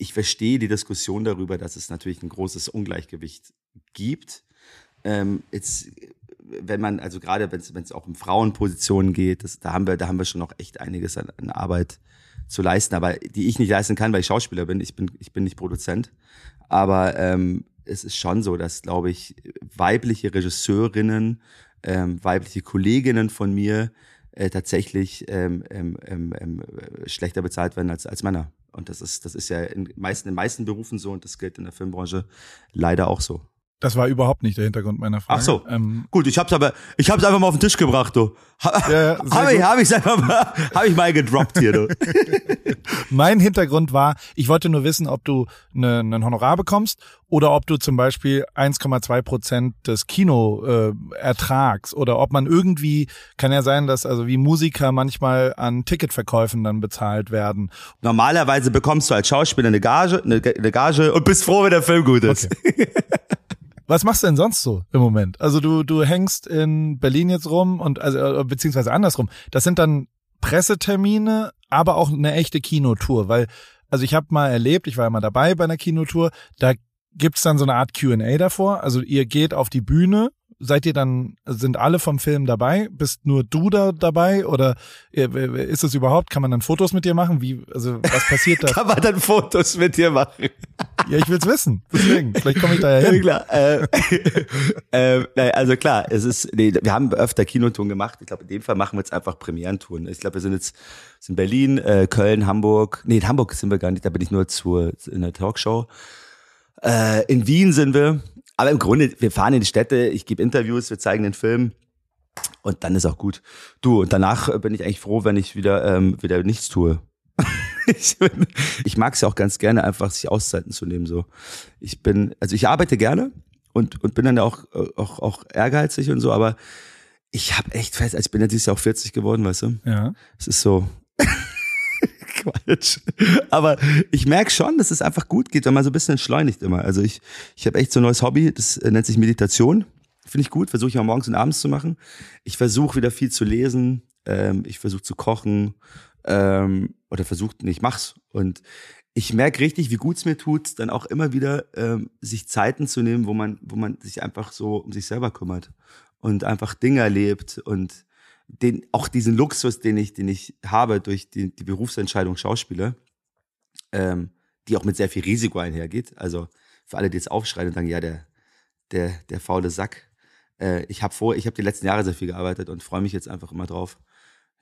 ich verstehe die Diskussion darüber, dass es natürlich ein großes Ungleichgewicht gibt. Ähm, jetzt, wenn man, also gerade wenn es auch um Frauenpositionen geht, das, da haben wir, da haben wir schon noch echt einiges an, an Arbeit zu leisten, aber die ich nicht leisten kann, weil ich Schauspieler bin. Ich bin, ich bin nicht Produzent. Aber ähm, es ist schon so, dass, glaube ich, weibliche Regisseurinnen ähm, weibliche Kolleginnen von mir äh, tatsächlich ähm, ähm, ähm, ähm, schlechter bezahlt werden als, als Männer. Und das ist, das ist ja in meisten, in meisten Berufen so und das gilt in der Filmbranche leider auch so. Das war überhaupt nicht der Hintergrund meiner Frage. Ach so. Ähm, gut, ich hab's aber, ich hab's einfach mal auf den Tisch gebracht, du. Ha, ja, hab, ich, hab ich einfach mal, hab ich mal gedroppt hier, du. mein Hintergrund war, ich wollte nur wissen, ob du ne, ein Honorar bekommst oder ob du zum Beispiel 1,2 Prozent des Kinoertrags äh, oder ob man irgendwie, kann ja sein, dass also wie Musiker manchmal an Ticketverkäufen dann bezahlt werden. Normalerweise bekommst du als Schauspieler eine Gage, eine, eine Gage und bist froh, wenn der Film gut ist. Okay. Was machst du denn sonst so im Moment? Also du, du hängst in Berlin jetzt rum und also äh, beziehungsweise andersrum. Das sind dann Pressetermine, aber auch eine echte Kinotour, weil also ich habe mal erlebt, ich war ja mal dabei bei einer Kinotour, da gibt's dann so eine Art Q&A davor. Also ihr geht auf die Bühne seid ihr dann, sind alle vom Film dabei? Bist nur du da dabei? Oder äh, ist es überhaupt, kann man dann Fotos mit dir machen? Wie, also was passiert da? kann man dann Fotos mit dir machen? Ja, ich will's wissen. Deswegen, vielleicht komme ich da ja hin. klar, äh, äh, also klar, es ist, nee, wir haben öfter Kinotouren gemacht. Ich glaube, in dem Fall machen wir jetzt einfach Premierentouren. Ich glaube, wir sind jetzt in Berlin, äh, Köln, Hamburg. Nee, in Hamburg sind wir gar nicht, da bin ich nur zur, in der Talkshow. Äh, in Wien sind wir. Aber im Grunde, wir fahren in die Städte, ich gebe Interviews, wir zeigen den Film und dann ist auch gut. Du, und danach bin ich eigentlich froh, wenn ich wieder, ähm, wieder nichts tue. Ich, mag es ja auch ganz gerne, einfach sich Auszeiten zu nehmen. So. Ich bin, also ich arbeite gerne und, und bin dann auch, auch, auch ehrgeizig und so, aber ich habe echt fest, also ich bin ja dieses Jahr auch 40 geworden, weißt du? Ja. Es ist so. Quatsch. Aber ich merke schon, dass es einfach gut geht, wenn man so ein bisschen entschleunigt immer. Also ich, ich habe echt so ein neues Hobby, das äh, nennt sich Meditation. Finde ich gut, versuche ich auch morgens und abends zu machen. Ich versuche wieder viel zu lesen, ähm, ich versuche zu kochen ähm, oder versuche, nee, ich mach's. Und ich merke richtig, wie gut es mir tut, dann auch immer wieder ähm, sich Zeiten zu nehmen, wo man, wo man sich einfach so um sich selber kümmert und einfach Dinge erlebt und den, auch diesen Luxus, den ich, den ich habe durch die, die Berufsentscheidung Schauspieler, ähm, die auch mit sehr viel Risiko einhergeht. Also für alle, die jetzt aufschreien und sagen, ja, der, der, der faule Sack. Äh, ich habe vor, ich habe die letzten Jahre sehr viel gearbeitet und freue mich jetzt einfach immer drauf,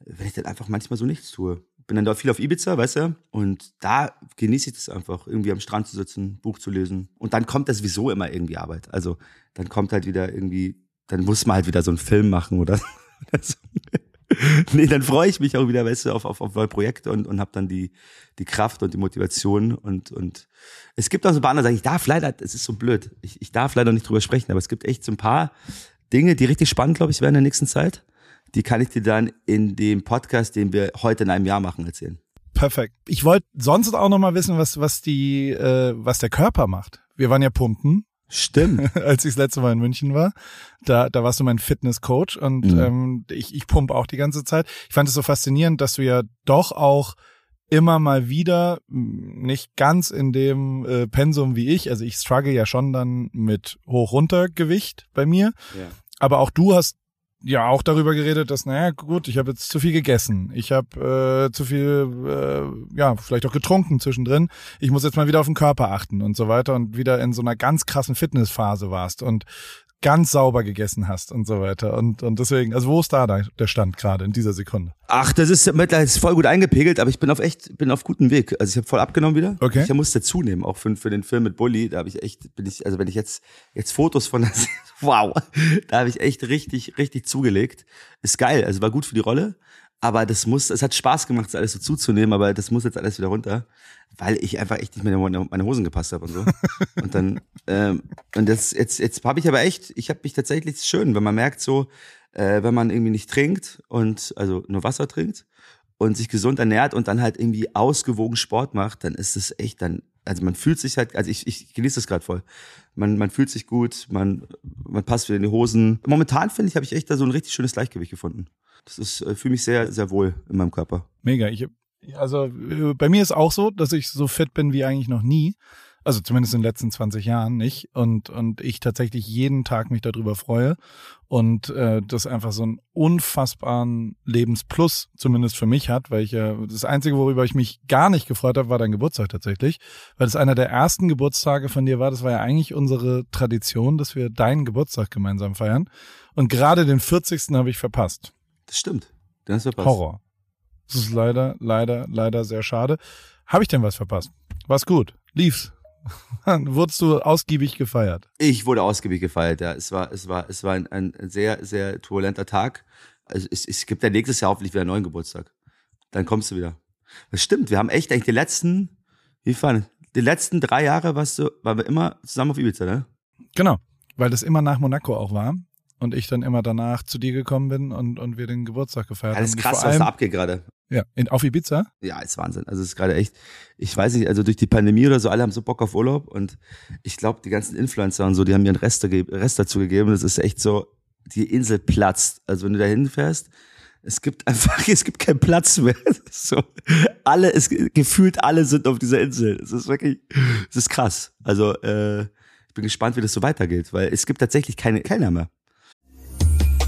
wenn ich dann einfach manchmal so nichts tue. Bin dann da viel auf Ibiza, weißt du? Und da genieße ich das einfach, irgendwie am Strand zu sitzen, Buch zu lesen. Und dann kommt das sowieso immer irgendwie Arbeit. Also dann kommt halt wieder irgendwie, dann muss man halt wieder so einen Film machen oder nee, dann freue ich mich auch wieder, weißt du, auf, auf, auf neue Projekte und, und habe dann die, die Kraft und die Motivation und, und es gibt auch so ein paar andere Sachen, ich darf leider, es ist so blöd, ich, ich darf leider nicht drüber sprechen, aber es gibt echt so ein paar Dinge, die richtig spannend, glaube ich, werden in der nächsten Zeit. Die kann ich dir dann in dem Podcast, den wir heute in einem Jahr machen, erzählen. Perfekt. Ich wollte sonst auch noch mal wissen, was, was die, äh, was der Körper macht. Wir waren ja pumpen Stimmt. Als ich das letzte Mal in München war, da, da warst du mein Fitnesscoach und mhm. ähm, ich, ich pump auch die ganze Zeit. Ich fand es so faszinierend, dass du ja doch auch immer mal wieder, nicht ganz in dem äh, Pensum wie ich, also ich struggle ja schon dann mit Hoch-Runter-Gewicht bei mir, ja. aber auch du hast ja auch darüber geredet, dass, naja, gut, ich habe jetzt zu viel gegessen. Ich habe äh, zu viel, äh, ja, vielleicht auch getrunken zwischendrin. Ich muss jetzt mal wieder auf den Körper achten und so weiter und wieder in so einer ganz krassen Fitnessphase warst und ganz sauber gegessen hast und so weiter. Und, und deswegen, also wo ist da der Stand gerade in dieser Sekunde? Ach, das ist mittlerweile voll gut eingepegelt, aber ich bin auf echt, bin auf gutem Weg. Also ich habe voll abgenommen wieder. Okay. Ich musste zunehmen, auch für, für den Film mit Bully. Da habe ich echt, bin ich, also wenn ich jetzt, jetzt Fotos von der, wow, da habe ich echt richtig, richtig zugelegt. Ist geil, also war gut für die Rolle. Aber das muss, es hat Spaß gemacht, das alles so zuzunehmen, aber das muss jetzt alles wieder runter, weil ich einfach echt nicht mehr in meine Hosen gepasst habe und so. und dann, ähm, und das, jetzt, jetzt habe ich aber echt, ich habe mich tatsächlich schön, wenn man merkt so, äh, wenn man irgendwie nicht trinkt und also nur Wasser trinkt und sich gesund ernährt und dann halt irgendwie ausgewogen Sport macht, dann ist es echt dann, also man fühlt sich halt, also ich, ich genieße das gerade voll. Man, man fühlt sich gut, man, man passt wieder in die Hosen. Momentan finde ich, habe ich echt da so ein richtig schönes Gleichgewicht gefunden. Das ist, äh, fühle mich sehr, sehr wohl in meinem Körper. Mega. Ich, also äh, bei mir ist auch so, dass ich so fit bin wie eigentlich noch nie. Also zumindest in den letzten 20 Jahren nicht. Und, und ich tatsächlich jeden Tag mich darüber freue. Und äh, das einfach so einen unfassbaren Lebensplus zumindest für mich hat, weil ich ja, das Einzige, worüber ich mich gar nicht gefreut habe, war dein Geburtstag tatsächlich. Weil es einer der ersten Geburtstage von dir war. Das war ja eigentlich unsere Tradition, dass wir deinen Geburtstag gemeinsam feiern. Und gerade den 40. habe ich verpasst. Das stimmt. Den hast du verpasst. Horror. Das ist leider, leider, leider sehr schade. Habe ich denn was verpasst? War's gut? Lief's? Wurdest du ausgiebig gefeiert? Ich wurde ausgiebig gefeiert, ja. Es war, es war, es war ein, ein sehr, sehr turbulenter Tag. Also es, es gibt ja nächstes Jahr hoffentlich wieder einen neuen Geburtstag. Dann kommst du wieder. Das stimmt, wir haben echt eigentlich die letzten, wie fand die letzten drei Jahre warst du, waren wir immer zusammen auf Ibiza, ne? Genau, weil das immer nach Monaco auch war und ich dann immer danach zu dir gekommen bin und, und wir den Geburtstag gefeiert haben. Alles krass, was da abgeht gerade. Ja, in, auf Ibiza? Ja, ist Wahnsinn. Also es ist gerade echt, ich weiß nicht, also durch die Pandemie oder so, alle haben so Bock auf Urlaub und ich glaube, die ganzen Influencer und so, die haben ihren Rest, Rest dazu gegeben. Das ist echt so, die Insel platzt. Also wenn du da hinfährst, es gibt einfach, es gibt keinen Platz mehr. So, alle, es gefühlt alle sind auf dieser Insel. Es ist wirklich, es ist krass. Also äh, ich bin gespannt, wie das so weitergeht, weil es gibt tatsächlich keine Kellner mehr.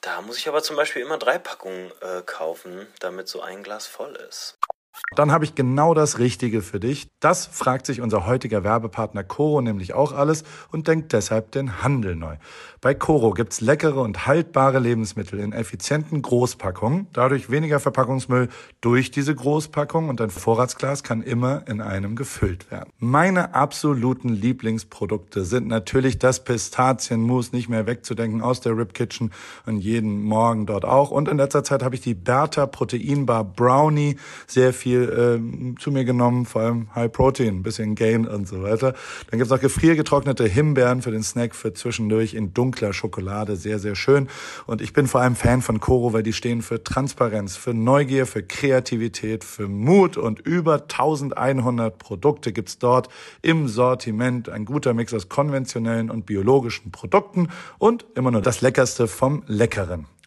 Da muss ich aber zum Beispiel immer drei Packungen äh, kaufen, damit so ein Glas voll ist. Dann habe ich genau das Richtige für dich. Das fragt sich unser heutiger Werbepartner Coro nämlich auch alles und denkt deshalb den Handel neu. Bei Coro gibt's leckere und haltbare Lebensmittel in effizienten Großpackungen, dadurch weniger Verpackungsmüll durch diese Großpackung und dein Vorratsglas kann immer in einem gefüllt werden. Meine absoluten Lieblingsprodukte sind natürlich das Pistazienmus, nicht mehr wegzudenken aus der Rip Kitchen und jeden Morgen dort auch. Und in letzter Zeit habe ich die Bertha Proteinbar Brownie sehr viel äh, zu mir genommen, vor allem High Protein, bisschen Gain und so weiter. Dann gibt's auch gefriergetrocknete Himbeeren für den Snack für zwischendurch in dunkler Schokolade, sehr, sehr schön. Und ich bin vor allem Fan von Coro, weil die stehen für Transparenz, für Neugier, für Kreativität, für Mut und über 1100 Produkte gibt's dort im Sortiment. Ein guter Mix aus konventionellen und biologischen Produkten und immer nur das Leckerste vom Leckeren.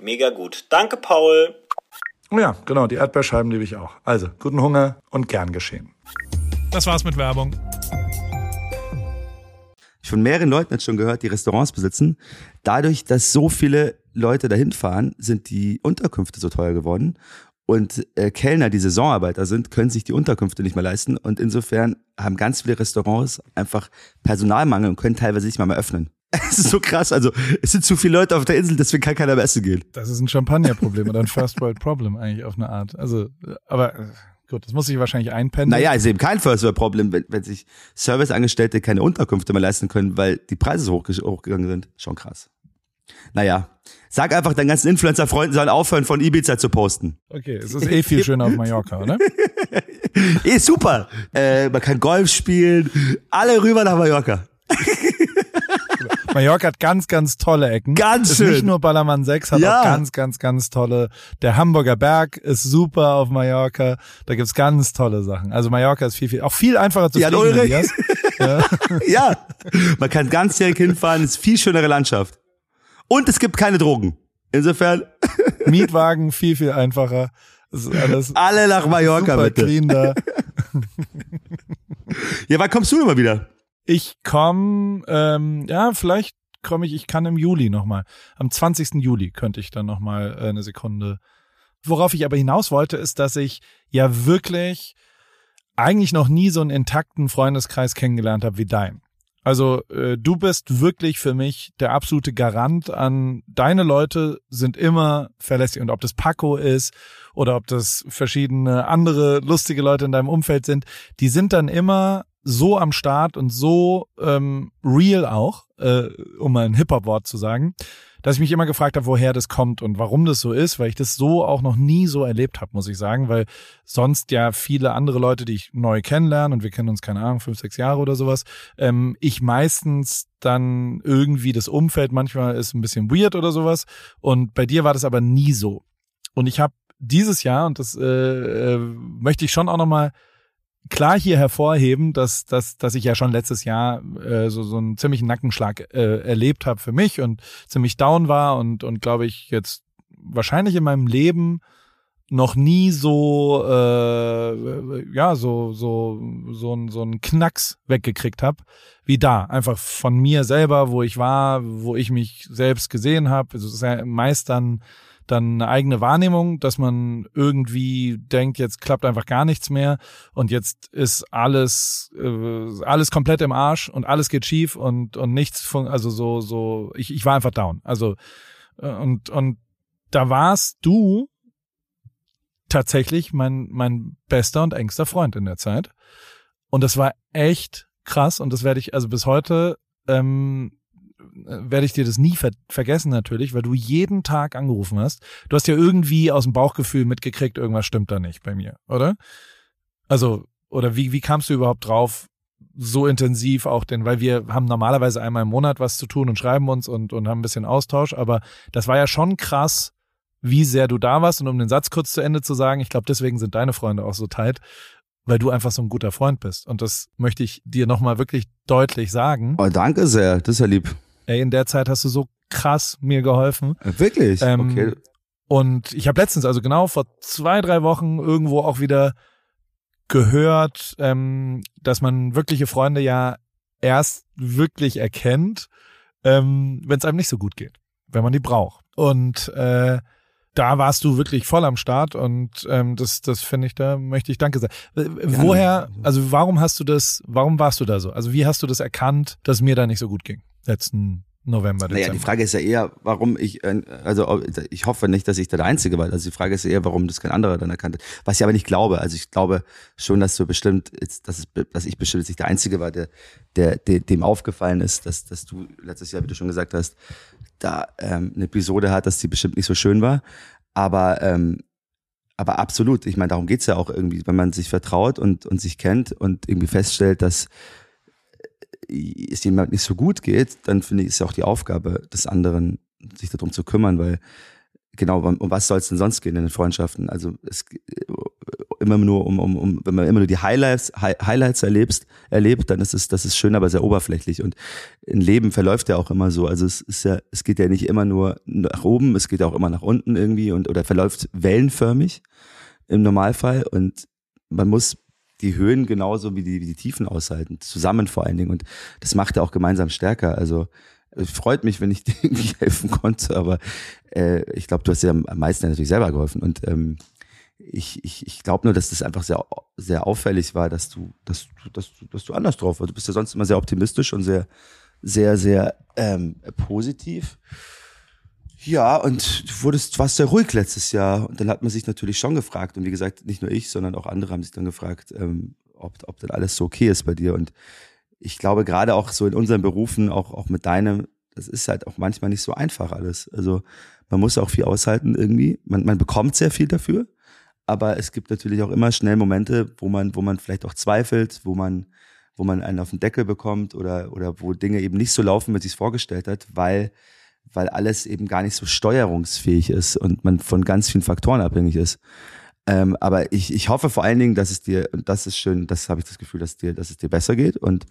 Mega gut. Danke, Paul. Oh ja, genau, die Erdbeerscheiben liebe ich auch. Also, guten Hunger und gern geschehen. Das war's mit Werbung. Ich von mehreren Leuten jetzt schon gehört, die Restaurants besitzen. Dadurch, dass so viele Leute dahin fahren, sind die Unterkünfte so teuer geworden. Und äh, Kellner, die Saisonarbeiter sind, können sich die Unterkünfte nicht mehr leisten. Und insofern haben ganz viele Restaurants einfach Personalmangel und können teilweise nicht mal mehr öffnen. Es ist so krass. Also, es sind zu viele Leute auf der Insel, deswegen kann keiner mehr essen gehen. Das ist ein Champagner-Problem oder ein First World Problem eigentlich auf eine Art. Also, aber äh, gut, das muss sich wahrscheinlich einpendeln. Naja, ist eben kein First World Problem, wenn, wenn sich Serviceangestellte keine Unterkünfte mehr leisten können, weil die Preise so hoch, hochgegangen sind. Schon krass. Naja, sag einfach deinen ganzen Influencer-Freunden sollen aufhören, von Ibiza zu posten. Okay, es ist eh viel schöner auf Mallorca, oder? eh super. Äh, man kann Golf spielen. Alle rüber nach Mallorca. Mallorca hat ganz, ganz tolle Ecken. Ganz ist schön. Nicht nur Ballermann 6, hat Ja. auch ganz, ganz, ganz tolle. Der Hamburger Berg ist super auf Mallorca. Da gibt's ganz tolle Sachen. Also Mallorca ist viel, viel, auch viel einfacher zu Jan fliegen. Ja. ja, man kann ganzjährig hinfahren, ist viel schönere Landschaft. Und es gibt keine Drogen. Insofern, Mietwagen viel, viel einfacher. Ist alles alle nach Mallorca super bitte. clean da. Ja, wann kommst du immer wieder? Ich komme, ähm, ja, vielleicht komme ich, ich kann im Juli nochmal. Am 20. Juli könnte ich dann nochmal äh, eine Sekunde. Worauf ich aber hinaus wollte, ist, dass ich ja wirklich eigentlich noch nie so einen intakten Freundeskreis kennengelernt habe wie dein. Also äh, du bist wirklich für mich der absolute Garant an deine Leute sind immer verlässlich und ob das Paco ist oder ob das verschiedene andere lustige Leute in deinem Umfeld sind, die sind dann immer so am Start und so ähm, real auch, äh, um mal ein Hip-Hop-Wort zu sagen, dass ich mich immer gefragt habe, woher das kommt und warum das so ist, weil ich das so auch noch nie so erlebt habe, muss ich sagen, weil sonst ja viele andere Leute, die ich neu kennenlerne und wir kennen uns, keine Ahnung, fünf, sechs Jahre oder sowas, ähm, ich meistens dann irgendwie das Umfeld manchmal ist ein bisschen weird oder sowas und bei dir war das aber nie so. Und ich habe dieses Jahr, und das äh, äh, möchte ich schon auch nochmal klar hier hervorheben, dass, dass, dass ich ja schon letztes Jahr äh, so, so einen ziemlichen Nackenschlag äh, erlebt habe für mich und ziemlich down war und, und glaube ich jetzt wahrscheinlich in meinem Leben noch nie so äh, ja so so so ein so einen Knacks weggekriegt habe wie da. Einfach von mir selber wo ich war wo ich mich selbst gesehen habe also es ist dann eine eigene Wahrnehmung, dass man irgendwie denkt, jetzt klappt einfach gar nichts mehr und jetzt ist alles äh, alles komplett im Arsch und alles geht schief und und nichts von also so so ich ich war einfach down. Also äh, und und da warst du tatsächlich mein mein bester und engster Freund in der Zeit und das war echt krass und das werde ich also bis heute ähm, werde ich dir das nie ver vergessen natürlich, weil du jeden Tag angerufen hast. Du hast ja irgendwie aus dem Bauchgefühl mitgekriegt, irgendwas stimmt da nicht bei mir, oder? Also, oder wie, wie kamst du überhaupt drauf, so intensiv auch denn, weil wir haben normalerweise einmal im Monat was zu tun und schreiben uns und, und haben ein bisschen Austausch, aber das war ja schon krass, wie sehr du da warst und um den Satz kurz zu Ende zu sagen, ich glaube, deswegen sind deine Freunde auch so tight, weil du einfach so ein guter Freund bist und das möchte ich dir nochmal wirklich deutlich sagen. Oh, danke sehr, das ist ja lieb. Ey, in der Zeit hast du so krass mir geholfen. Wirklich? Ähm, okay. Und ich habe letztens, also genau vor zwei, drei Wochen irgendwo auch wieder gehört, ähm, dass man wirkliche Freunde ja erst wirklich erkennt, ähm, wenn es einem nicht so gut geht, wenn man die braucht. Und äh, da warst du wirklich voll am Start und ähm, das, das finde ich, da möchte ich Danke sagen. Äh, Woher, also warum hast du das, warum warst du da so? Also wie hast du das erkannt, dass mir da nicht so gut ging? Letzten November, Dezember. Naja, die Frage ist ja eher, warum ich, äh, also ich hoffe nicht, dass ich da der Einzige war. Also die Frage ist eher, warum das kein anderer dann erkannt hat. Was ich aber nicht glaube. Also ich glaube schon, dass du bestimmt, dass, es, dass ich bestimmt nicht der Einzige war, der, der, der dem aufgefallen ist, dass, dass du letztes Jahr, wie du schon gesagt hast, da ähm, eine Episode hat, dass die bestimmt nicht so schön war. Aber ähm, aber absolut, ich meine, darum geht's ja auch irgendwie, wenn man sich vertraut und, und sich kennt und irgendwie feststellt, dass es jemand nicht so gut geht, dann finde ich, ist ja auch die Aufgabe des anderen, sich darum zu kümmern, weil genau, um, was soll es denn sonst gehen in den Freundschaften? Also es immer nur um, um, um wenn man immer nur die Highlights, Hi Highlights erlebst, erlebt, dann ist es, das ist schön, aber sehr oberflächlich. Und ein Leben verläuft ja auch immer so. Also es ist ja, es geht ja nicht immer nur nach oben, es geht ja auch immer nach unten irgendwie und oder verläuft wellenförmig im Normalfall. Und man muss die Höhen genauso wie die, wie die Tiefen aushalten, zusammen vor allen Dingen. Und das macht ja auch gemeinsam stärker. Also freut mich, wenn ich dir irgendwie helfen konnte, aber äh, ich glaube, du hast dir am meisten natürlich selber geholfen. Und ähm, ich, ich, ich glaube nur, dass das einfach sehr, sehr auffällig war, dass du, dass dass dass du anders drauf warst. Du bist ja sonst immer sehr optimistisch und sehr, sehr, sehr ähm, positiv. Ja, und du wurdest, warst sehr ruhig letztes Jahr. Und dann hat man sich natürlich schon gefragt, und wie gesagt, nicht nur ich, sondern auch andere haben sich dann gefragt, ähm, ob, ob denn alles so okay ist bei dir. Und ich glaube, gerade auch so in unseren Berufen, auch, auch mit deinem, das ist halt auch manchmal nicht so einfach alles. Also man muss auch viel aushalten irgendwie. Man, man bekommt sehr viel dafür. Aber es gibt natürlich auch immer schnell Momente, wo man, wo man vielleicht auch zweifelt, wo man, wo man einen auf den Deckel bekommt oder, oder wo Dinge eben nicht so laufen, wie sie es vorgestellt hat, weil, weil alles eben gar nicht so steuerungsfähig ist und man von ganz vielen Faktoren abhängig ist. Ähm, aber ich, ich hoffe vor allen Dingen, dass es dir, und das ist schön, das habe ich das Gefühl, dass dir, dass es dir besser geht. Und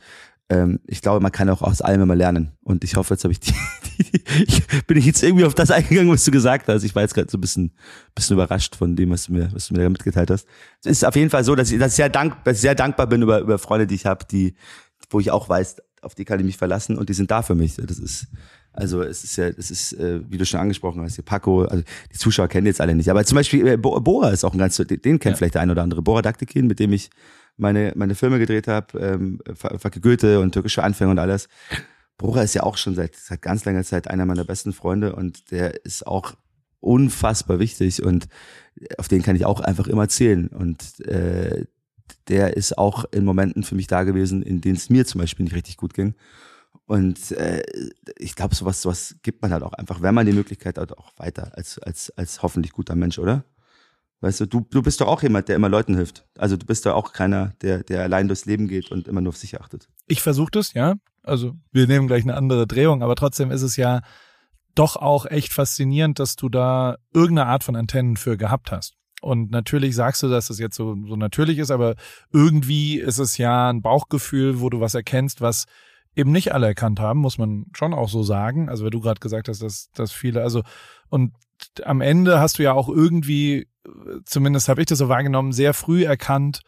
ähm, ich glaube, man kann auch aus allem immer lernen. Und ich hoffe, jetzt habe ich die, die, die ich, bin ich jetzt irgendwie auf das eingegangen, was du gesagt hast. Ich war jetzt gerade so ein bisschen, bisschen überrascht von dem, was du mir, was du mir da mitgeteilt hast. Es ist auf jeden Fall so, dass ich, dass ich sehr, dank, dass ich sehr dankbar bin über, über Freunde, die ich habe, die, wo ich auch weiß, auf die kann ich mich verlassen und die sind da für mich. Das ist, also es ist ja, es ist, äh, wie du schon angesprochen hast, hier Paco, also die Zuschauer kennen jetzt alle nicht. Aber zum Beispiel äh, Bora ist auch ein ganz, den kennt ja. vielleicht der ein oder andere. Bora Daktikin, mit dem ich meine, meine Filme gedreht habe, ähm, Facke Goethe und türkische Anfänge und alles. Bora ist ja auch schon seit, seit ganz langer Zeit einer meiner besten Freunde und der ist auch unfassbar wichtig und auf den kann ich auch einfach immer zählen. Und äh, der ist auch in Momenten für mich da gewesen, in denen es mir zum Beispiel nicht richtig gut ging. Und äh, ich glaube, sowas, sowas gibt man halt auch einfach, wenn man die Möglichkeit hat, auch weiter als, als, als hoffentlich guter Mensch, oder? Weißt du, du, du bist doch auch jemand, der immer Leuten hilft. Also du bist doch auch keiner, der, der allein durchs Leben geht und immer nur auf sich achtet. Ich versuche das, ja. Also wir nehmen gleich eine andere Drehung, aber trotzdem ist es ja doch auch echt faszinierend, dass du da irgendeine Art von Antennen für gehabt hast. Und natürlich sagst du, dass das jetzt so, so natürlich ist, aber irgendwie ist es ja ein Bauchgefühl, wo du was erkennst, was eben nicht alle erkannt haben, muss man schon auch so sagen. Also, weil du gerade gesagt hast, dass, dass viele, also, und am Ende hast du ja auch irgendwie, zumindest habe ich das so wahrgenommen, sehr früh erkannt,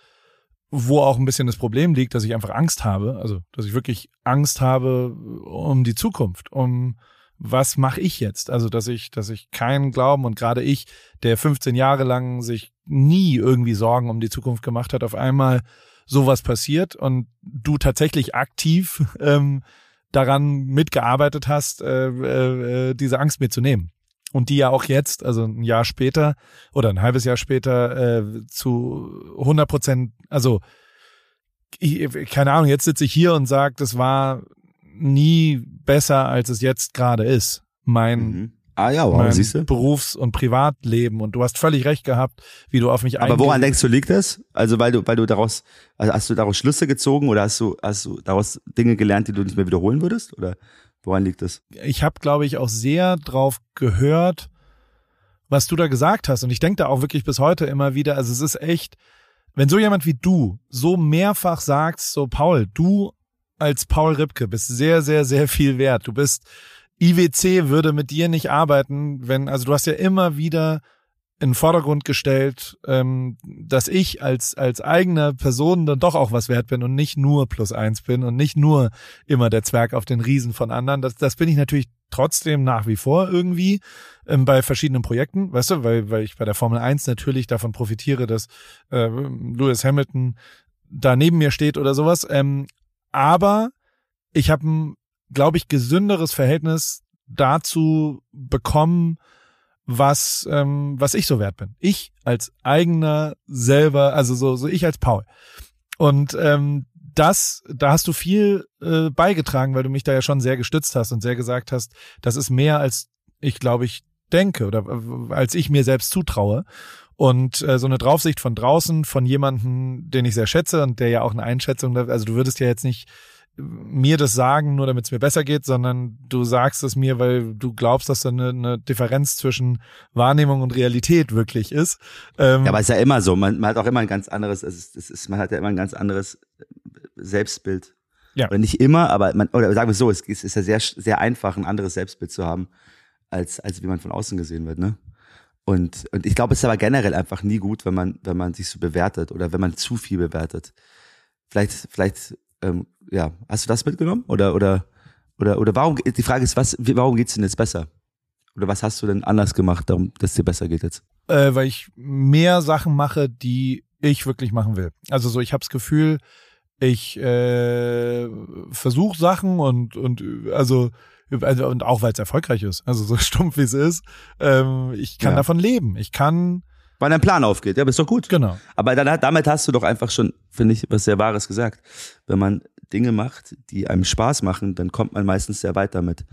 wo auch ein bisschen das Problem liegt, dass ich einfach Angst habe, also dass ich wirklich Angst habe um die Zukunft, um was mache ich jetzt? Also dass ich, dass ich keinen Glauben und gerade ich, der 15 Jahre lang sich nie irgendwie Sorgen um die Zukunft gemacht hat, auf einmal sowas passiert und du tatsächlich aktiv ähm, daran mitgearbeitet hast, äh, äh, diese Angst mitzunehmen. Und die ja auch jetzt, also ein Jahr später oder ein halbes Jahr später äh, zu 100 Prozent, also ich, keine Ahnung, jetzt sitze ich hier und sage, das war nie besser, als es jetzt gerade ist. Mein mhm. Ah ja, wow, siehst du? Berufs- und Privatleben und du hast völlig recht gehabt, wie du auf mich Aber woran denkst du liegt das? Also weil du weil du daraus also hast du daraus Schlüsse gezogen oder hast du hast du daraus Dinge gelernt, die du nicht mehr wiederholen würdest oder woran liegt das? Ich habe glaube ich auch sehr drauf gehört, was du da gesagt hast und ich denke da auch wirklich bis heute immer wieder, also es ist echt wenn so jemand wie du so mehrfach sagst, so Paul, du als Paul Ripke bist sehr sehr sehr viel wert. Du bist IWC würde mit dir nicht arbeiten, wenn, also du hast ja immer wieder in den Vordergrund gestellt, ähm, dass ich als, als eigener Person dann doch auch was wert bin und nicht nur plus eins bin und nicht nur immer der Zwerg auf den Riesen von anderen. Das, das bin ich natürlich trotzdem nach wie vor irgendwie ähm, bei verschiedenen Projekten, weißt du, weil, weil ich bei der Formel 1 natürlich davon profitiere, dass äh, Lewis Hamilton da neben mir steht oder sowas. Ähm, aber ich habe glaube ich, gesünderes Verhältnis dazu bekommen, was, ähm, was ich so wert bin. Ich als eigener selber, also so, so ich als Paul. Und ähm, das, da hast du viel äh, beigetragen, weil du mich da ja schon sehr gestützt hast und sehr gesagt hast, das ist mehr als ich glaube ich denke oder äh, als ich mir selbst zutraue. Und äh, so eine Draufsicht von draußen, von jemanden, den ich sehr schätze und der ja auch eine Einschätzung, also du würdest ja jetzt nicht mir das sagen, nur damit es mir besser geht, sondern du sagst es mir, weil du glaubst, dass da eine, eine Differenz zwischen Wahrnehmung und Realität wirklich ist. Ähm ja, aber es ist ja immer so. Man, man hat auch immer ein ganz anderes, es ist, es ist, man hat ja immer ein ganz anderes Selbstbild. Ja. Oder nicht immer, aber man, oder sagen wir so, es, es ist ja sehr, sehr einfach, ein anderes Selbstbild zu haben, als, als wie man von außen gesehen wird, ne? Und, und ich glaube, es ist aber generell einfach nie gut, wenn man, wenn man sich so bewertet oder wenn man zu viel bewertet. Vielleicht, vielleicht ähm, ja, hast du das mitgenommen? Oder, oder, oder, oder warum, die Frage ist, was, warum geht's denn jetzt besser? Oder was hast du denn anders gemacht, darum, dass es dir besser geht jetzt? Äh, weil ich mehr Sachen mache, die ich wirklich machen will. Also so, ich habe das Gefühl, Ich äh, versuche Sachen und, und also, also und auch weil es erfolgreich ist, also so stumpf wie es ist, ähm, ich kann Ja. davon leben. Ich kann, Weil dein Plan aufgeht, ja, aber ist doch gut. genau. Aber dann, damit hast du doch einfach schon, finde ich, was sehr Wahres gesagt. Wenn man Dinge macht, die einem Spaß machen, dann kommt man meistens sehr weit damit.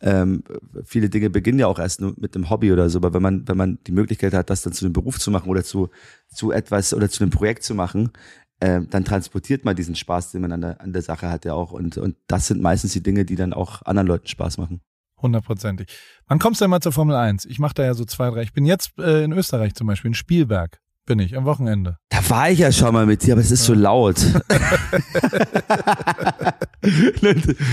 Ähm, viele Dinge beginnen ja auch erst nur mit einem Hobby oder so, aber wenn man, wenn man die Möglichkeit hat, das dann zu einem Beruf zu machen oder zu, zu etwas oder zu einem Projekt zu machen, ähm, dann transportiert man diesen Spaß, den man an der, an der Sache hat ja auch. Und, und das sind meistens die Dinge, die dann auch anderen Leuten Spaß machen. Hundertprozentig. Wann kommst du denn mal zur Formel 1? Ich mache da ja so zwei, drei. Ich bin jetzt äh, in Österreich zum Beispiel, in Spielberg bin ich, am Wochenende. Da war ich ja schon mal mit dir, aber es ist so laut.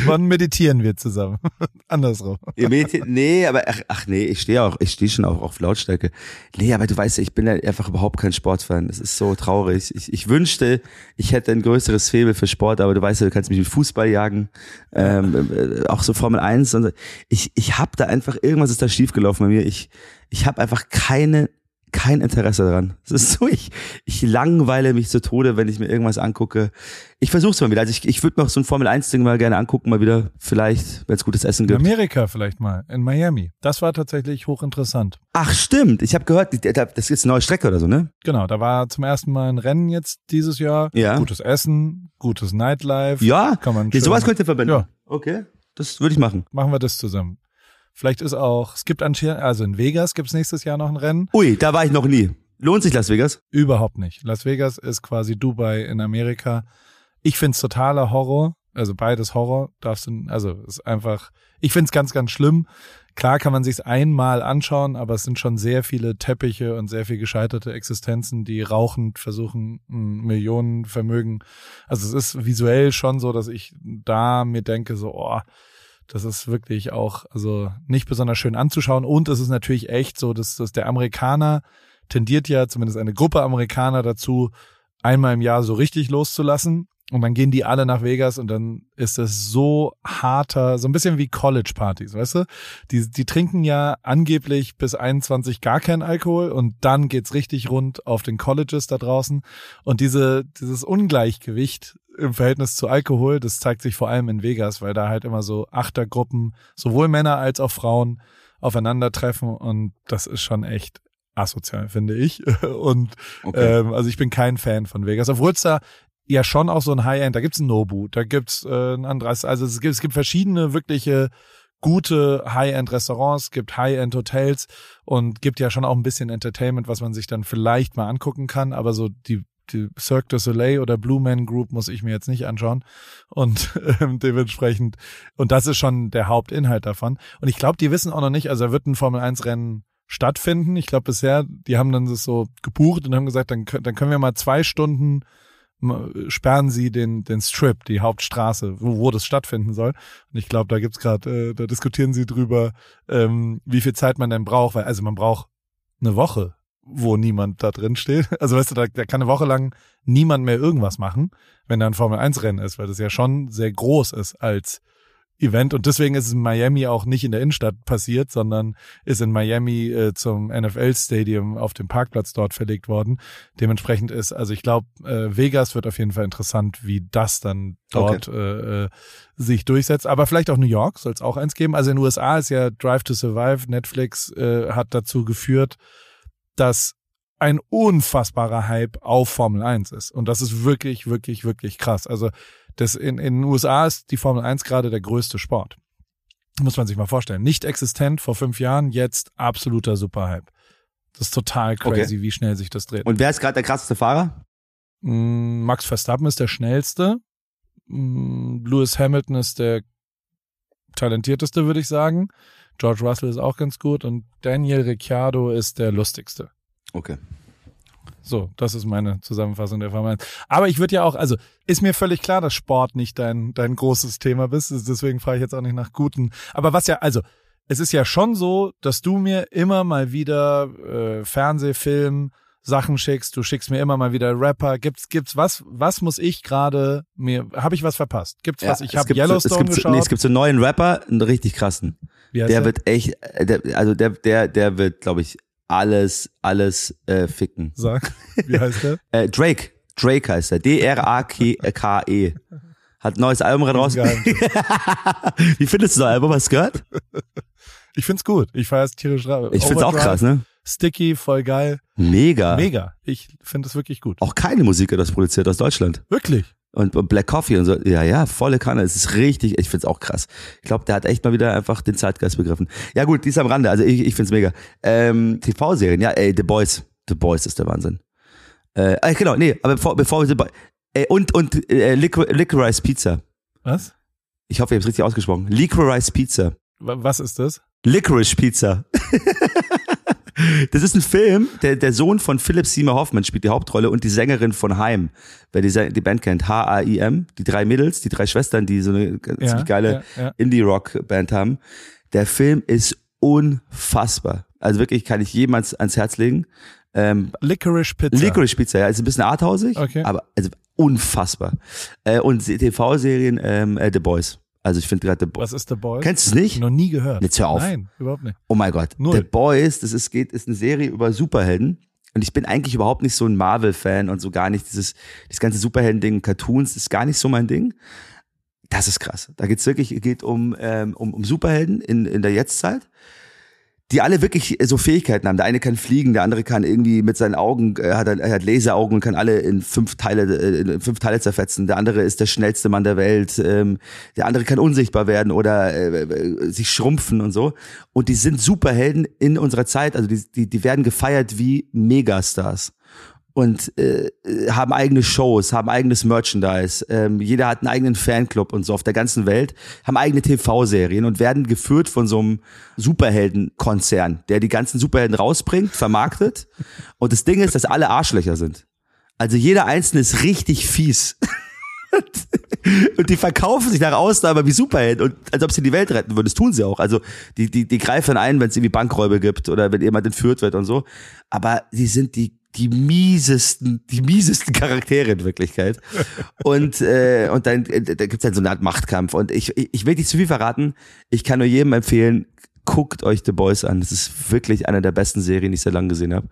Wann meditieren wir zusammen? Andersrum. Ihr meditiert, nee, aber ach, ach nee, ich stehe auch, ich stehe schon auch auf Lautstärke. Nee, aber du weißt ja, ich bin ja einfach überhaupt kein Sportfan. Das ist so traurig. Ich, ich wünschte, ich hätte ein größeres Faible für Sport, aber du weißt ja, du kannst mich mit Fußball jagen, ähm, äh, auch so Formel 1. Und so. ich, ich habe da einfach, irgendwas ist da schiefgelaufen bei mir. Ich, ich habe einfach keine kein Interesse daran. Es ist so, ich, ich langweile mich zu Tode, wenn ich mir irgendwas angucke. Ich versuche es mal wieder. Also ich, ich würde mir auch so ein Formel 1 Ding mal gerne angucken, mal wieder. Vielleicht, wenn es gutes Essen In gibt. Amerika vielleicht mal, in Miami. Das war tatsächlich hochinteressant. Ach stimmt, ich habe gehört, das ist jetzt eine neue Strecke oder so, ne? Genau, da war zum ersten Mal ein Rennen jetzt dieses Jahr. Ja. Gutes Essen, gutes Nightlife. Ja, Kann man ja sowas könnt ihr verbinden. Ja. Okay, das würde ich machen. Machen wir das zusammen. Vielleicht ist auch, es gibt anscheinend, also in Vegas gibt's nächstes Jahr noch ein Rennen. Ui, da war ich noch nie. Lohnt sich Las Vegas? Überhaupt nicht. Las Vegas ist quasi Dubai in Amerika. Ich find's totaler Horror. Also beides Horror. Darfst du, also ist einfach, ich find's ganz, ganz schlimm. Klar kann man sich's einmal anschauen, aber es sind schon sehr viele Teppiche und sehr viel gescheiterte Existenzen, die rauchend versuchen, ein Millionenvermögen. Also es ist visuell schon so, dass ich da mir denke, so, oh, das ist wirklich auch, also nicht besonders schön anzuschauen. Und es ist natürlich echt so, dass, dass der Amerikaner tendiert ja zumindest eine Gruppe Amerikaner dazu, einmal im Jahr so richtig loszulassen. Und dann gehen die alle nach Vegas und dann ist es so harter, so ein bisschen wie College-Partys, weißt du? Die, die trinken ja angeblich bis 21 gar keinen Alkohol und dann geht's richtig rund auf den Colleges da draußen. Und diese, dieses Ungleichgewicht im Verhältnis zu Alkohol, das zeigt sich vor allem in Vegas, weil da halt immer so Achtergruppen, sowohl Männer als auch Frauen aufeinandertreffen und das ist schon echt asozial, finde ich. Und Okay. ähm, also ich bin kein Fan von Vegas, obwohl es da ja schon auch so ein High-End, da gibt's ein Nobu, da gibt's äh, ein anderes, also es gibt, es gibt verschiedene wirkliche gute High-End-Restaurants, gibt High-End-Hotels und gibt ja schon auch ein bisschen Entertainment, was man sich dann vielleicht mal angucken kann, aber so die die Cirque du Soleil oder Blue Man Group muss ich mir jetzt nicht anschauen und ähm, dementsprechend und das ist schon der Hauptinhalt davon und ich glaube, die wissen auch noch nicht, also da wird ein Formel 1 Rennen stattfinden. Ich glaube bisher, die haben dann das so gebucht und haben gesagt, dann, dann können wir mal zwei Stunden sperren sie den, den Strip, die Hauptstraße, wo, wo das stattfinden soll. Und ich glaube, da gibt's gerade, äh, da diskutieren sie drüber, ähm, wie viel Zeit man denn braucht, weil also man braucht eine Woche, wo niemand da drin steht. Also weißt du, da, da kann eine Woche lang niemand mehr irgendwas machen, wenn da ein Formel 1 Rennen ist, weil das ja schon sehr groß ist als Event und deswegen ist es in Miami auch nicht in der Innenstadt passiert, sondern ist in Miami äh, zum NFL Stadium auf dem Parkplatz dort verlegt worden. Dementsprechend ist, also ich glaube, äh, Vegas wird auf jeden Fall interessant, wie das dann dort äh, äh, sich durchsetzt. Aber vielleicht auch New York soll es auch eins geben. Also in den USA ist ja Drive to Survive, Netflix äh, hat dazu geführt, dass ein unfassbarer Hype auf Formel 1 ist. Und das ist wirklich, wirklich, wirklich krass. Also das in, in den USA ist die Formel 1 gerade der größte Sport. Muss man sich mal vorstellen. Nicht existent vor fünf Jahren, jetzt absoluter Superhype. Das ist total crazy, wie schnell sich das dreht. Und wer ist gerade der krasseste Fahrer? Mm, Max Verstappen ist der schnellste. Mm, Lewis Hamilton ist der talentierteste, würde ich sagen. George Russell ist auch ganz gut und Daniel Ricciardo ist der lustigste. Okay. So, das ist meine Zusammenfassung der Formel 1. Aber ich würde ja auch, also ist mir völlig klar, dass Sport nicht dein, dein großes Thema bist. Deswegen frage ich jetzt auch nicht nach guten. Aber was ja, also, es ist ja schon so, dass du mir immer mal wieder äh, Fernsehfilm, Sachen schickst, du schickst mir immer mal wieder Rapper. Gibt's, gibt's was, was muss ich gerade mir, habe ich was verpasst? Gibt's was? Ich habe so, es Yellowstone gibt geschaut. nee, es gibt so einen neuen Rapper, einen richtig krassen. Heißt Der wird echt, äh, der, also der, der, der wird, glaube ich, alles, alles äh, ficken. Sag, wie heißt der? Äh, Drake, Drake heißt er. D-R-A-K-E. Hat ein neues Album raus. Wie findest du das Album? Hast du gehört? Ich find's gut. Ich feiere es tierisch drauf. Ich find's auch krass, ne? Sticky, voll geil. Mega. Mega. Ich finde es wirklich gut. Auch keine Musiker das produziert aus Deutschland. Wirklich? Und, Black Coffee und so. Ja, ja, volle Kanne. Es ist richtig, ich find's auch krass. Ich glaube, der hat echt mal wieder einfach den Zeitgeist begriffen. Ja gut, die ist am Rande. Also ich, ich find's mega. Ähm, TV-Serien, ja, ey, The Boys. The Boys ist der Wahnsinn. Äh, äh genau, nee, aber bevor, bevor wir The Boys. Äh, und und äh, Licor Licorice Pizza. Was? Ich hoffe, ich habe es richtig ausgesprochen. Licorice Pizza. Was ist das? Licorice Pizza. das ist ein Film, der, der Sohn von Philip Seymour Hoffman spielt die Hauptrolle und die Sängerin von Heim. Wer die, die Band kennt, H-A-I-M, die drei Mädels, die drei Schwestern, die so eine ja, ziemlich geile ja, ja. Indie-Rock-Band haben. Der Film ist unfassbar. Also wirklich kann ich jemals ans Herz legen. Ähm, Licorice Pizza. Licorice Pizza, ja. Ist ein bisschen arthausig, okay. aber also unfassbar. Äh, und TV-Serien ähm, äh, The Boys. Also ich finde gerade The Boys. Was ist The Boys? Kennst du es nicht? Noch nie gehört. Jetzt hör auf. Nein, überhaupt nicht. Oh mein Gott. Null. The Boys, das ist, geht, ist eine Serie über Superhelden. Und ich bin eigentlich überhaupt nicht so ein Marvel-Fan und so gar nicht dieses, dieses ganze Superhelden-Ding, Cartoons, ist gar nicht so mein Ding. Das ist krass. Da geht's wirklich, geht um, ähm, um, um Superhelden in, in der Jetztzeit die alle wirklich so Fähigkeiten haben. Der eine kann fliegen, der andere kann irgendwie mit seinen Augen, äh, hat, er hat Laseraugen und kann alle in fünf Teile, äh, in fünf Teile zerfetzen. Der andere ist der schnellste Mann der Welt. Ähm, der andere kann unsichtbar werden oder äh, äh, sich schrumpfen und so. Und die sind Superhelden in unserer Zeit. Also die, die, die werden gefeiert wie Megastars und äh, haben eigene Shows, haben eigenes Merchandise. Ähm, jeder hat einen eigenen Fanclub und so auf der ganzen Welt, haben eigene TV-Serien und werden geführt von so einem Superheldenkonzern, der die ganzen Superhelden rausbringt, vermarktet. Und das Ding ist, dass alle Arschlöcher sind. Also jeder Einzelne ist richtig fies. und die verkaufen sich nach außen aber wie Superhelden und als ob sie die Welt retten würden. Das tun sie auch. Also die, die, die greifen ein, wenn es irgendwie Bankräuber gibt oder wenn jemand entführt wird und so. Aber sie sind die die miesesten, die miesesten Charaktere in Wirklichkeit. Und, äh, und dann äh, da gibt's dann so eine Art Machtkampf. Und ich, ich will nicht zu viel verraten. Ich kann nur jedem empfehlen, guckt euch The Boys an. Das ist wirklich eine der besten Serien, die ich sehr lange gesehen habe.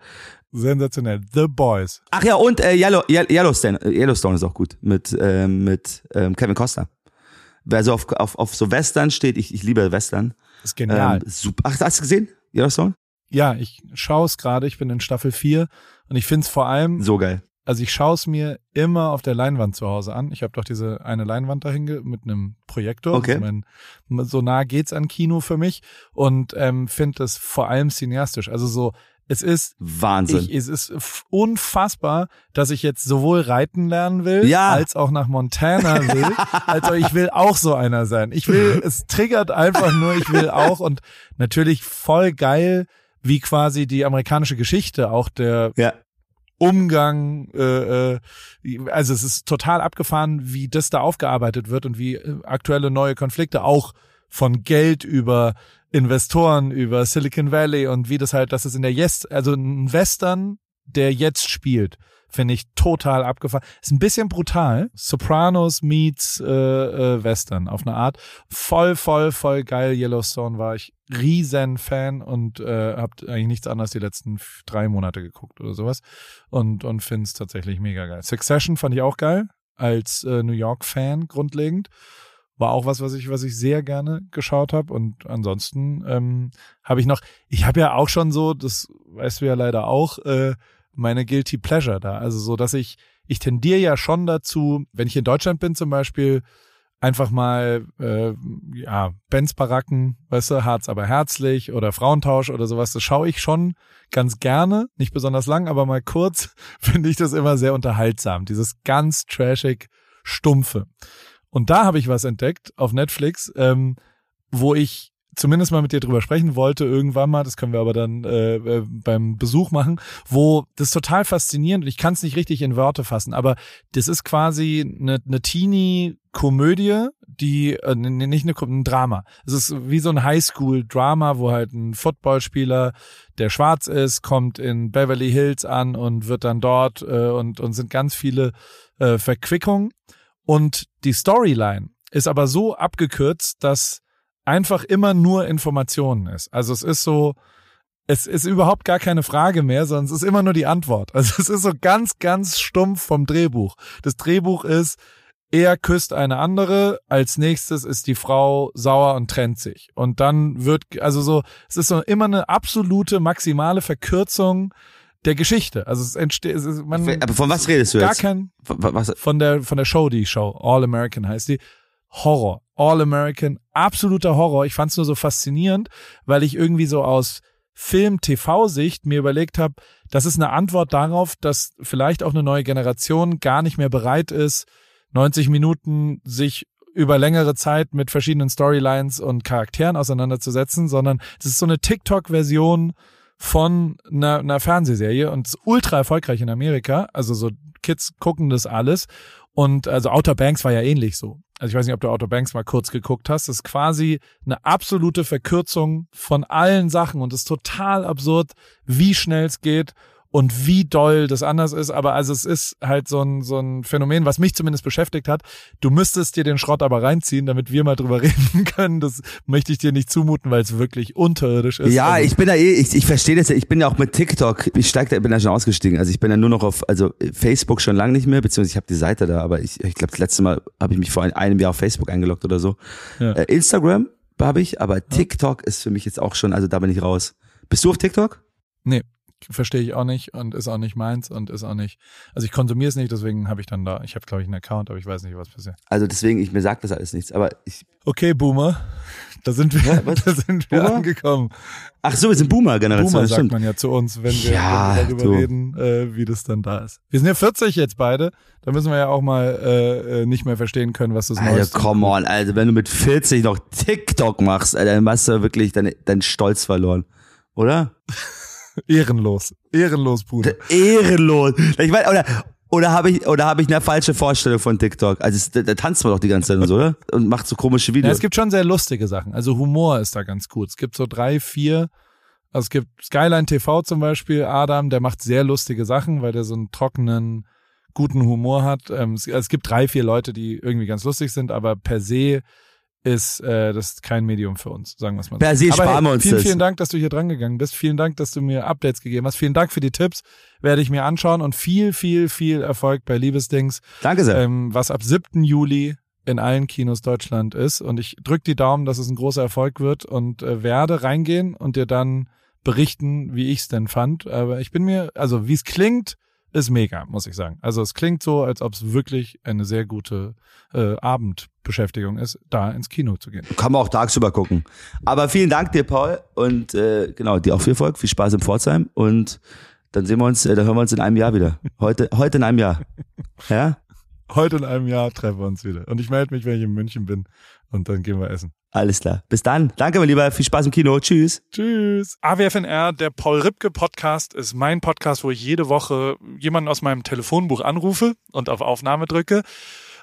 Sensationell. The Boys. Ach ja, und äh, Yellow, Yellowstone, Yellowstone ist auch gut. Mit, äh, mit ähm, Kevin Costa. Wer so auf, auf, auf so Western steht, ich, ich liebe Western. Das ist genial. Ähm, super. Ach, hast du gesehen? Yellowstone? Ja, ich schaue es gerade. Ich bin in Staffel 4 und ich finde es vor allem. So geil. Also ich schaue es mir immer auf der Leinwand zu Hause an. Ich habe doch diese eine Leinwand dahin mit einem Projektor. Okay. Also mein, so nah geht's an Kino für mich und ähm, finde es vor allem cineastisch. Also so es ist Wahnsinn. Ich, es ist unfassbar, dass ich jetzt sowohl reiten lernen will, ja. als auch nach Montana will. also ich will auch so einer sein. Ich will, es triggert einfach nur, ich will auch und natürlich voll geil, wie quasi die amerikanische Geschichte, auch der ja. Umgang, äh, äh, also es ist total abgefahren, wie das da aufgearbeitet wird und wie äh, aktuelle neue Konflikte auch von Geld über Investoren, über Silicon Valley und wie das halt, dass es in der Yes, also ein Western, der jetzt spielt, Finde ich total abgefahren. Ist ein bisschen brutal. Sopranos meets äh, äh, Western auf eine Art. Voll, voll, voll geil. Yellowstone war ich riesen Fan und äh, habt eigentlich nichts anderes die letzten drei Monate geguckt oder sowas. Und, und finde es tatsächlich mega geil. Succession fand ich auch geil. Als äh, New York-Fan grundlegend war auch was, was ich, was ich sehr gerne geschaut habe. Und ansonsten ähm, habe ich noch, ich habe ja auch schon so, das weißt du ja leider auch, äh, meine Guilty Pleasure da. Also so, dass ich, ich tendiere ja schon dazu, wenn ich in Deutschland bin zum Beispiel, einfach mal, äh, ja, Benz Baracken, weißt du, Harz aber herzlich oder Frauentausch oder sowas, das schaue ich schon ganz gerne, nicht besonders lang, aber mal kurz finde ich das immer sehr unterhaltsam, dieses ganz trashig Stumpfe. Und da habe ich was entdeckt auf Netflix, ähm, wo ich zumindest mal mit dir drüber sprechen wollte irgendwann mal, das können wir aber dann äh, äh beim Besuch machen, wo das total faszinierend und ich kann es nicht richtig in Worte fassen, aber das ist quasi eine, eine Teenie-Komödie, die äh, nicht eine, ein Drama. Es ist wie so ein Highschool-Drama, wo halt ein Footballspieler, der schwarz ist, kommt in Beverly Hills an und wird dann dort äh, und und sind ganz viele äh, Verquickungen und die Storyline ist aber so abgekürzt, dass einfach immer nur Informationen ist. Also es ist so, es ist überhaupt gar keine Frage mehr, sondern es ist immer nur die Antwort. Also es ist so ganz, ganz stumpf vom Drehbuch. Das Drehbuch ist, er küsst eine andere, als nächstes ist die Frau sauer und trennt sich. Und dann wird, also so, es ist so immer eine absolute maximale Verkürzung der Geschichte. Also es entsteht, es ist, man. Aber von was redest du gar jetzt? kein, Was? von der, von der Show, die Show, All American heißt die. Horror. All American, absoluter Horror. Ich fand es nur so faszinierend, weil ich irgendwie so aus Film-TV-Sicht mir überlegt habe, das ist eine Antwort darauf, dass vielleicht auch eine neue Generation gar nicht mehr bereit ist, 90 Minuten sich über längere Zeit mit verschiedenen Storylines und Charakteren auseinanderzusetzen, sondern es ist so eine TikTok-Version von einer, einer Fernsehserie und ultra erfolgreich in Amerika. Also so Kids gucken das alles. Und also Outer Banks war ja ähnlich so. Also ich weiß nicht, ob du Outer Banks mal kurz geguckt hast. Das ist quasi eine absolute Verkürzung von allen Sachen und es ist total absurd, wie schnell es geht und wie doll das anders ist. Aber also es ist halt so ein, so ein Phänomen, was mich zumindest beschäftigt hat. Du müsstest dir den Schrott aber reinziehen, damit wir mal drüber reden können. Das möchte ich dir nicht zumuten, weil es wirklich unterirdisch ist. Ja, also, ich bin da eh, ich, ich verstehe das ja, ich bin ja auch mit TikTok, ich steig da, bin da schon ausgestiegen. Also ich bin ja nur noch auf, also Facebook schon lange nicht mehr, beziehungsweise ich habe die Seite da, aber ich, ich glaube, das letzte Mal habe ich mich vor einem Jahr auf Facebook eingeloggt oder so. Ja. Äh, Instagram habe ich, aber TikTok ist für mich jetzt auch schon, also da bin ich raus. Bist du auf TikTok? Nee, verstehe ich auch nicht und ist auch nicht meins und ist auch nicht. Also ich konsumiere es nicht, deswegen habe ich dann da, ich habe glaube ich einen Account, aber ich weiß nicht, was passiert. Also deswegen, ich, mir sagt das alles nichts, aber ich, Okay, Boomer, da sind wir, Ja, da sind wir Boomer? angekommen. ach so, wir sind Boomer-Generation, Boomer das sagt stimmt. man ja zu uns, wenn wir, Ja, wenn wir darüber du. reden, äh, wie das dann da ist. Wir sind ja 40 jetzt beide, da müssen wir ja auch mal äh, äh, nicht mehr verstehen können, was das Alter, Neueste come on, also wenn du mit 40 noch TikTok machst, Alter, dann hast du wirklich deinen deinen Stolz verloren. Oder? Ehrenlos. Ehrenlos, Bruder. Ehrenlos. Ich meine, oder, oder habe ich, oder habe ich eine falsche Vorstellung von TikTok? Also, da, da tanzt man doch die ganze Zeit und so, oder? Und macht so komische Ja, Videos. es gibt schon sehr lustige Sachen. Also Humor ist da ganz gut. Es gibt so drei, vier. Also es gibt Skyline TV zum Beispiel, Adam, der macht sehr lustige Sachen, weil der so einen trockenen, guten Humor hat. Ähm, es, es gibt drei, vier Leute, die irgendwie ganz lustig sind, aber per se ist äh, das kein Medium für uns, sagen wir es mal so. Per se aber sparen wir hey, uns vielen, das. vielen Dank, dass du hier dran gegangen bist. Vielen Dank, dass du mir Updates gegeben hast. Vielen Dank für die Tipps. Werde ich mir anschauen und viel, viel, viel Erfolg bei Liebesdings Danke sehr. ähm, was ab 7. Juli in allen Kinos Deutschland ist. Und ich drücke die Daumen, dass es ein großer Erfolg wird und äh, werde reingehen und dir dann berichten, wie ich es denn fand. Aber ich bin mir, also wie es klingt, ist mega, muss ich sagen. Also es klingt so, als ob es wirklich eine sehr gute äh, Abendbeschäftigung ist, da ins Kino zu gehen. Kann man auch tagsüber gucken. Aber vielen Dank dir, Paul. Und äh, genau, dir auch viel Erfolg, viel Spaß in Pforzheim. Und dann sehen wir uns, äh, dann hören wir uns in einem Jahr wieder. Heute, heute in einem Jahr. Ja? Heute in einem Jahr treffen wir uns wieder. Und ich melde mich, wenn ich in München bin. Und dann gehen wir essen. Alles klar. Bis dann. Danke, mein Lieber. Viel Spaß im Kino. Tschüss. Tschüss. AWFNR, der Paul Ripke Podcast, ist mein Podcast, wo ich jede Woche jemanden aus meinem Telefonbuch anrufe und auf Aufnahme drücke.